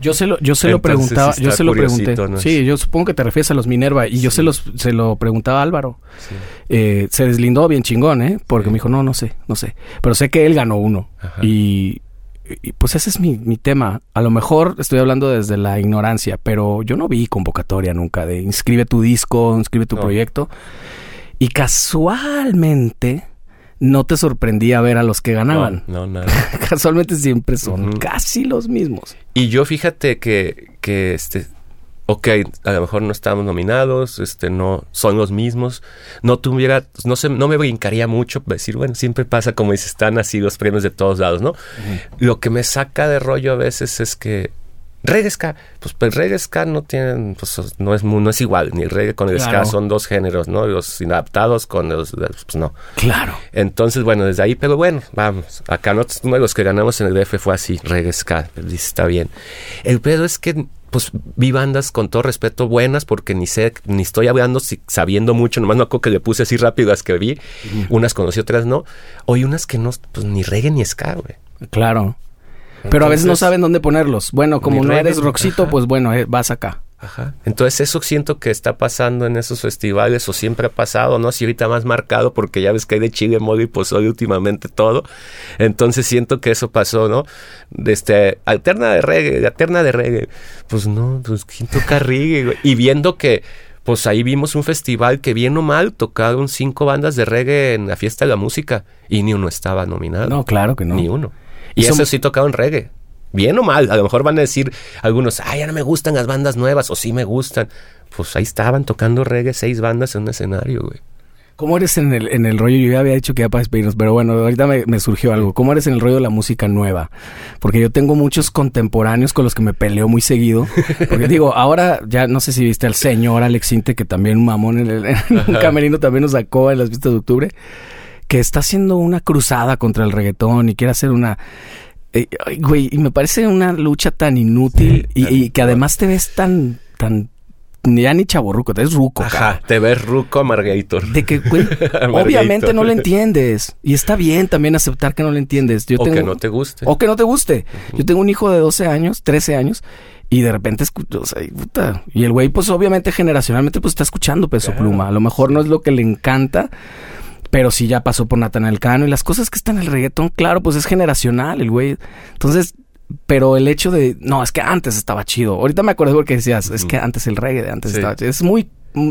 Yo se lo, yo se lo preguntaba, yo se lo pregunté. Sí, yo supongo que te refieres a los Minerva y yo se los, se lo preguntaba a Álvaro. Eh, se deslindó bien chingón, ¿eh? Porque me dijo, no, no sé, no sé. Pero sé que él ganó uno. Y, pues ese es mi, mi, tema. A lo mejor estoy hablando desde la ignorancia, pero yo no vi convocatoria nunca de inscribe tu disco, inscribe tu proyecto. Y casualmente no te sorprendía ver a los que ganaban. No, no nada. Casualmente siempre son casi los mismos. Y yo fíjate que, que este, ok, a lo mejor no estamos nominados, este, no son los mismos, no tuviera, no sé, no me brincaría mucho decir, bueno, siempre pasa como dice, están así los premios de todos lados, ¿no? Lo que me saca de rollo a veces es que reggae ska, pues, pues reggae ska no tienen, pues no es no es igual, ni reggae con el ska son dos géneros, ¿no? Los inadaptados con los, pues no. Claro. Entonces, bueno, desde ahí, pero bueno, vamos, acá nosotros, uno de los que ganamos en el DF fue así, reggae ska, está bien. El pedo es que pues vi bandas con todo respeto buenas porque ni sé, ni estoy hablando sabiendo mucho, nomás no acuerdo que le puse así rápido las que vi, unas conocí, otras no, hoy unas que no, pues ni reggae ni ska, güey. Claro. Pero a veces no saben dónde ponerlos. Bueno, como no eres roxito, pues bueno, eh, vas acá. Ajá. Entonces eso siento que está pasando en esos festivales o siempre ha pasado, ¿no? Si ahorita más marcado porque ya ves que hay de chile, mole y pozole últimamente todo. Entonces siento que eso pasó, ¿no? Este, alterna de reggae, alterna de reggae. Pues no, pues ¿quién toca reggae? Y viendo que pues ahí vimos un festival que bien o mal tocaron cinco bandas de reggae en la fiesta de la música y ni uno estaba nominado. No, claro que no. Ni uno. Y, eso sí tocaron reggae. Bien o mal. A lo mejor van a decir algunos, ay, ya no me gustan las bandas nuevas, o sí me gustan. Pues ahí estaban tocando reggae seis bandas en un escenario, güey. ¿Cómo eres en el, en el rollo? Yo ya había dicho que ya para despedirnos, pero bueno, ahorita me, surgió algo. ¿Cómo eres en el rollo de la música nueva? Porque yo tengo muchos contemporáneos con los que me peleo muy seguido. Porque digo, ahora ya no sé si viste al señor Alex Inte, que también un mamón en, el, en camerino también nos sacó en las vistas de octubre que está haciendo una cruzada contra el reggaetón y quiere hacer una... Eh, güey, y me parece una lucha tan inútil y, que además te ves tan, tan ya ni chaborruco, te ves ruco. Ajá, te ves ruco Margator. De que, güey, obviamente no lo entiendes. Y está bien también aceptar que no lo entiendes. Yo o que no te guste. O que no te guste. Yo tengo un hijo de 12 años, 13 años, y de repente escucho, o sea, puta. Y el güey, pues obviamente generacionalmente, pues está escuchando Peso Pluma. A lo mejor no es lo que le encanta, pero sí ya pasó por Natanael Cano y las cosas que están en el reggaetón, claro, pues es generacional el güey. Entonces, pero el hecho de, no, es que antes estaba chido. Ahorita me acuerdo porque decías, es que antes el reggae de antes estaba chido. Es muy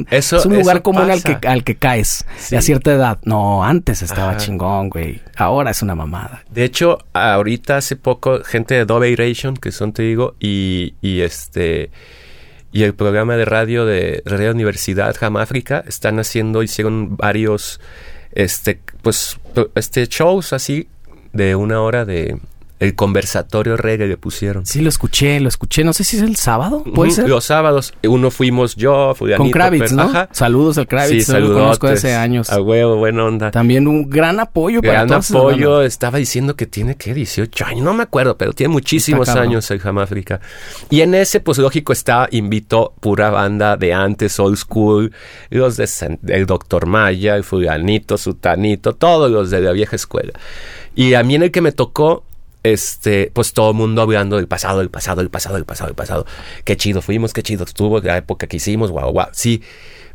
eso, es un lugar común al que, al que caes a cierta edad. No, antes estaba chingón, güey. Ahora es una mamada. De hecho, ahorita hace poco, gente de Dove Ration, que son, te digo, y, y este y el programa de radio de Radio Universidad Jamáfrica están haciendo, hicieron varios este, pues, este shows así de una hora de, el conversatorio reggae le pusieron. Sí, lo escuché, lo escuché. No sé si es el sábado, ¿puede ser? Los sábados. Uno fuimos yo, Con Kravitz, ¿no? Saludos al Kravitz. Sí, saludos. Lo conozco hace años. A huevo, buena onda. También un gran apoyo gran para Gran apoyo. Estaba diciendo que tiene, ¿qué? 18 años. No me acuerdo, pero tiene muchísimos años el Jamáfrica. Y en ese, pues lógico, está, invitó pura banda de antes, old school. Los de el Doctor Maya, el Fulanito, Sutanito, todos los de la vieja escuela. Y a mí en el que me tocó este, pues todo el mundo hablando del pasado, del pasado, del pasado, del pasado, del pasado. Qué chido fuimos, qué chido estuvo, la época que hicimos, guau, guau. Sí.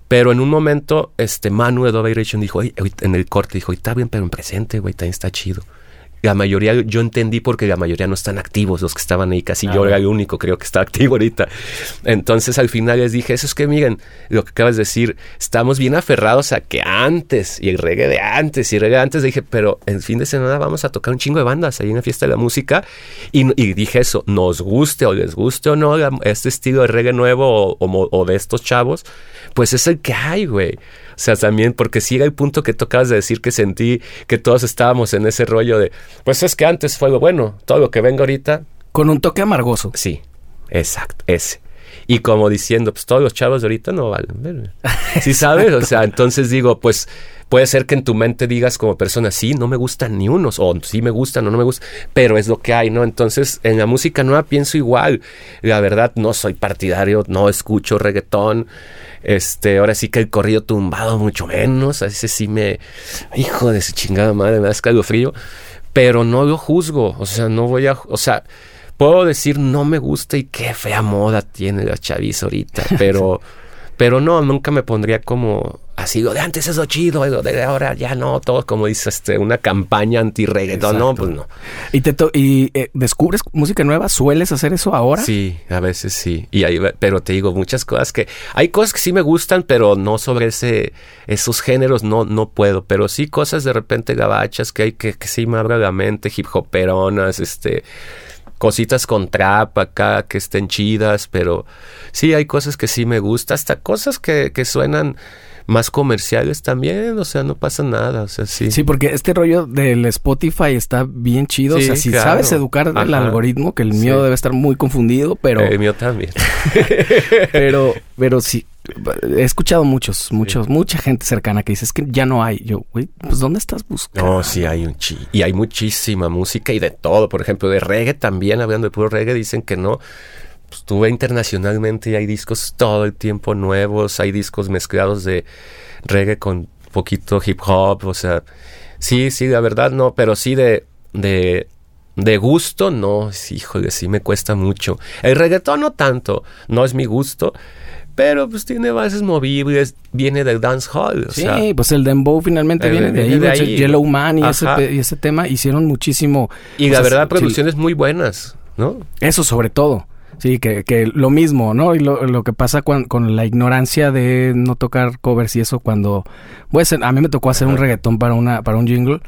Pero en un momento, este, Manu de Dove dijo, en el corte, dijo, está bien, pero en presente, güey, también está chido la mayoría, yo entendí porque la mayoría no están activos, los que estaban ahí, casi yo era el único, creo que está activo ahorita. Entonces al final les dije, eso es que miren, lo que acabas de decir, estamos bien aferrados a que antes, y el reggae de antes, y el reggae de antes, dije, pero el fin de semana vamos a tocar un chingo de bandas ahí en la fiesta de la música, y, dije eso, nos guste o les guste o no este estilo de reggae nuevo o, o de estos chavos, pues es el que hay, güey. O sea, también, porque si el punto que tocabas de decir que sentí que todos estábamos en ese rollo de, pues es que antes fue lo bueno, todo lo que venga ahorita. Con un toque amargoso. Sí, exacto, ese. Y como diciendo, pues todos los chavos de ahorita no valen. ¿Sí sabes? O sea, entonces digo, pues puede ser que en tu mente digas como persona, sí, no me gustan ni unos, o sí me gustan o no me gustan, pero es lo que hay, ¿no? Entonces, en la música nueva pienso igual. La verdad, no soy partidario, no escucho reggaetón. Este, ahora sí que el corrido tumbado mucho menos, a veces sí me, hijo de su chingada madre, me da frío pero no lo juzgo, o sea, no voy a, o sea, puedo decir no me gusta y qué fea moda tiene la chaviza ahorita, pero pero no, nunca me pondría como así, lo de antes es lo chido, lo de ahora ya no, todo como dice este, una campaña anti-reggaeton, no, pues no. ¿Y, te y eh, descubres música nueva? ¿Sueles hacer eso ahora? Sí, a veces sí. Y ahí, pero te digo, muchas cosas que, hay cosas que sí me gustan, pero no sobre ese, esos géneros no, no puedo, pero sí cosas de repente gabachas que hay que, que sí me abra la mente, hip hoperonas, este cositas con trap acá que estén chidas, pero sí hay cosas que sí me gusta, hasta cosas que, que suenan más comerciales también, o sea, no pasa nada, o sea, sí. Sí, porque este rollo del Spotify está bien chido, o sea, si claro. sabes educar el Ajá. algoritmo, que el Sí. mío debe estar muy confundido, pero El mío también. pero pero sí he escuchado muchos, muchos, mucha gente cercana que dice, es que ya no hay. Yo, güey, pues ¿dónde estás buscando? No, sí hay un chi. Y hay muchísima música y de todo. Por ejemplo, de reggae también, hablando de puro reggae, dicen que no. Pues tú internacionalmente y hay discos todo el tiempo nuevos, hay discos mezclados de reggae con poquito hip hop, o sea, sí, sí, la verdad no, pero sí de, de, de gusto, no, sí, híjole, sí me cuesta mucho. El reggaetón no tanto, no es mi gusto, pero pues tiene bases movibles, viene del dancehall, o Sí, sea, pues el dembow finalmente el- viene de ahí, de ahí. Yellow Man y ese, y ese tema hicieron muchísimo. y la verdad, producciones muy buenas, ¿no? Eso sobre todo. Sí, que, que lo mismo, ¿no? Y lo, lo que pasa cuan- con la ignorancia de no tocar covers y eso cuando... Pues a mí me tocó hacer un reggaetón para, una, para un jingle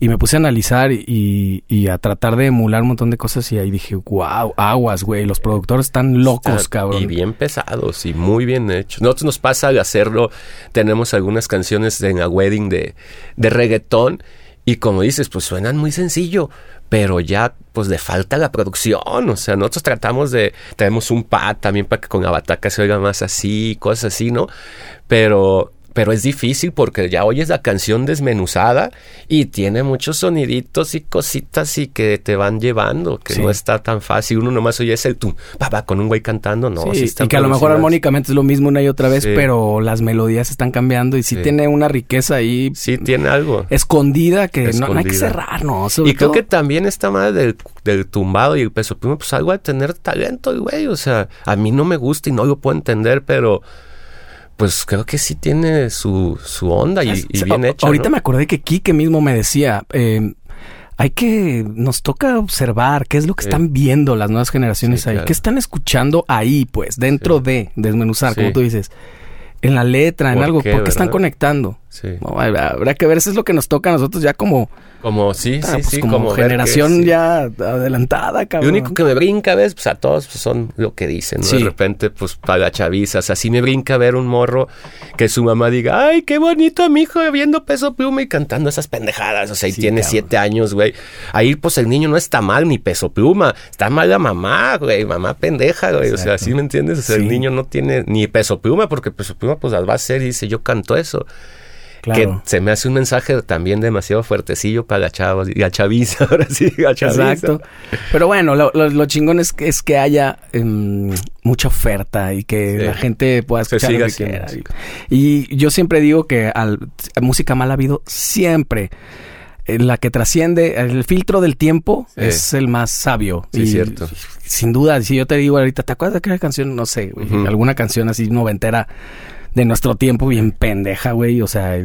y me puse a analizar y, y a tratar de emular un montón de cosas y ahí dije, wow, aguas, güey, los productores están locos, cabrón. Y bien pesados y muy bien hechos. Nosotros nos pasa al hacerlo, tenemos algunas canciones en la wedding de, de reggaetón y como dices, pues suenan muy sencillo, pero ya pues le falta la producción. O sea, nosotros tratamos de, tenemos un pad también para que con la bataca se oiga más así, cosas así, ¿no? Pero... Pero es difícil porque ya oyes la canción desmenuzada y tiene muchos soniditos y cositas y que te van llevando, que Sí. no está tan fácil. Uno nomás oye ese tum, papá, con un güey cantando, no. Sí, sí y que a lo mejor armónicamente es lo mismo una y otra vez, pero las melodías están cambiando y sí, tiene una riqueza ahí Sí, tiene algo. escondida que no, no hay que cerrar, ¿no? Sobre Y creo todo- que también esta madre del, del tumbado y el peso pluma, pues algo de tener talento, el güey. O sea, a mí no me gusta y no lo puedo entender, pero pues creo que sí tiene su, su onda y, bien hecha. Ahorita ¿no? me acordé que Kike mismo me decía, eh, hay que, nos toca observar qué es lo que están viendo las nuevas generaciones Sí, ahí, claro. qué están escuchando ahí, pues, dentro Sí. de desmenuzar, como tú dices, en la letra, en ¿Por algo, qué, ¿por qué están conectando? Sí. No, habrá que ver, eso es lo que nos toca a nosotros ya como, Como sí, ah, sí, pues, sí. como, que generación sí. ya adelantada, Lo cabrón. único que me brinca, ¿ves? Pues a todos pues, son lo que dicen, ¿no? Sí. De repente, pues para la chaviza. O sea, sí me brinca ver un morro que su mamá diga, ay, qué bonito mi hijo viendo peso pluma y cantando esas pendejadas. O sea, y tiene cabrón. siete años, güey. Ahí, pues el niño no está mal ni peso pluma. Está mal la mamá, güey. Mamá pendeja, güey. O sea. ¿sí me entiendes? O sea, el niño no tiene ni peso pluma porque peso pluma, pues las va a hacer y dice, yo canto eso. Claro. Que se me hace un mensaje también demasiado fuertecillo para la chava y la chaviza. Ahora sí, la chaviza. Exacto. Pero bueno, lo, lo- lo chingón es que, es que haya em, mucha oferta y que Sí. la gente pueda escuchar lo que quiera. Y yo siempre digo que al, a música mal ha habido siempre. eh, La que trasciende, el filtro del tiempo Sí. es el más sabio. Sí, y cierto. Sin duda, si yo te digo ahorita, ¿te acuerdas de aquella canción? No sé, güey, alguna canción así noventera de nuestro tiempo, bien pendeja, güey. O sea,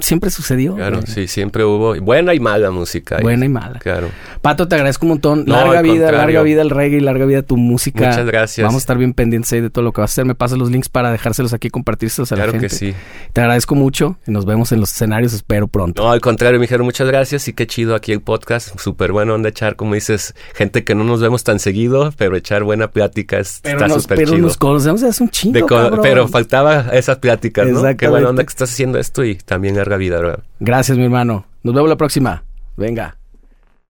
siempre sucedió. Claro, güey. sí, siempre hubo buena y mala música. Buena y mala. Claro. Pato, te agradezco un montón. No, larga vida, contrario. larga vida el reggae y larga vida tu música. Muchas gracias. Vamos a estar bien pendientes ahí de todo lo que vas a hacer. Me pasas los links para dejárselos aquí y compartírselos a Claro la que gente. sí. Te agradezco mucho y nos vemos en los escenarios, espero pronto. No, al contrario, me dijeron muchas gracias y qué chido aquí el podcast. Súper bueno onda echar, como dices, gente que no nos vemos tan seguido, pero echar buena plática es- Pero, está súper pero chido. nos conocemos hace un chingo, De pero faltaba esas pláticas, ¿no? Qué buena onda que estás haciendo esto y también larga vida. Gracias, mi hermano. Nos vemos la próxima. Venga.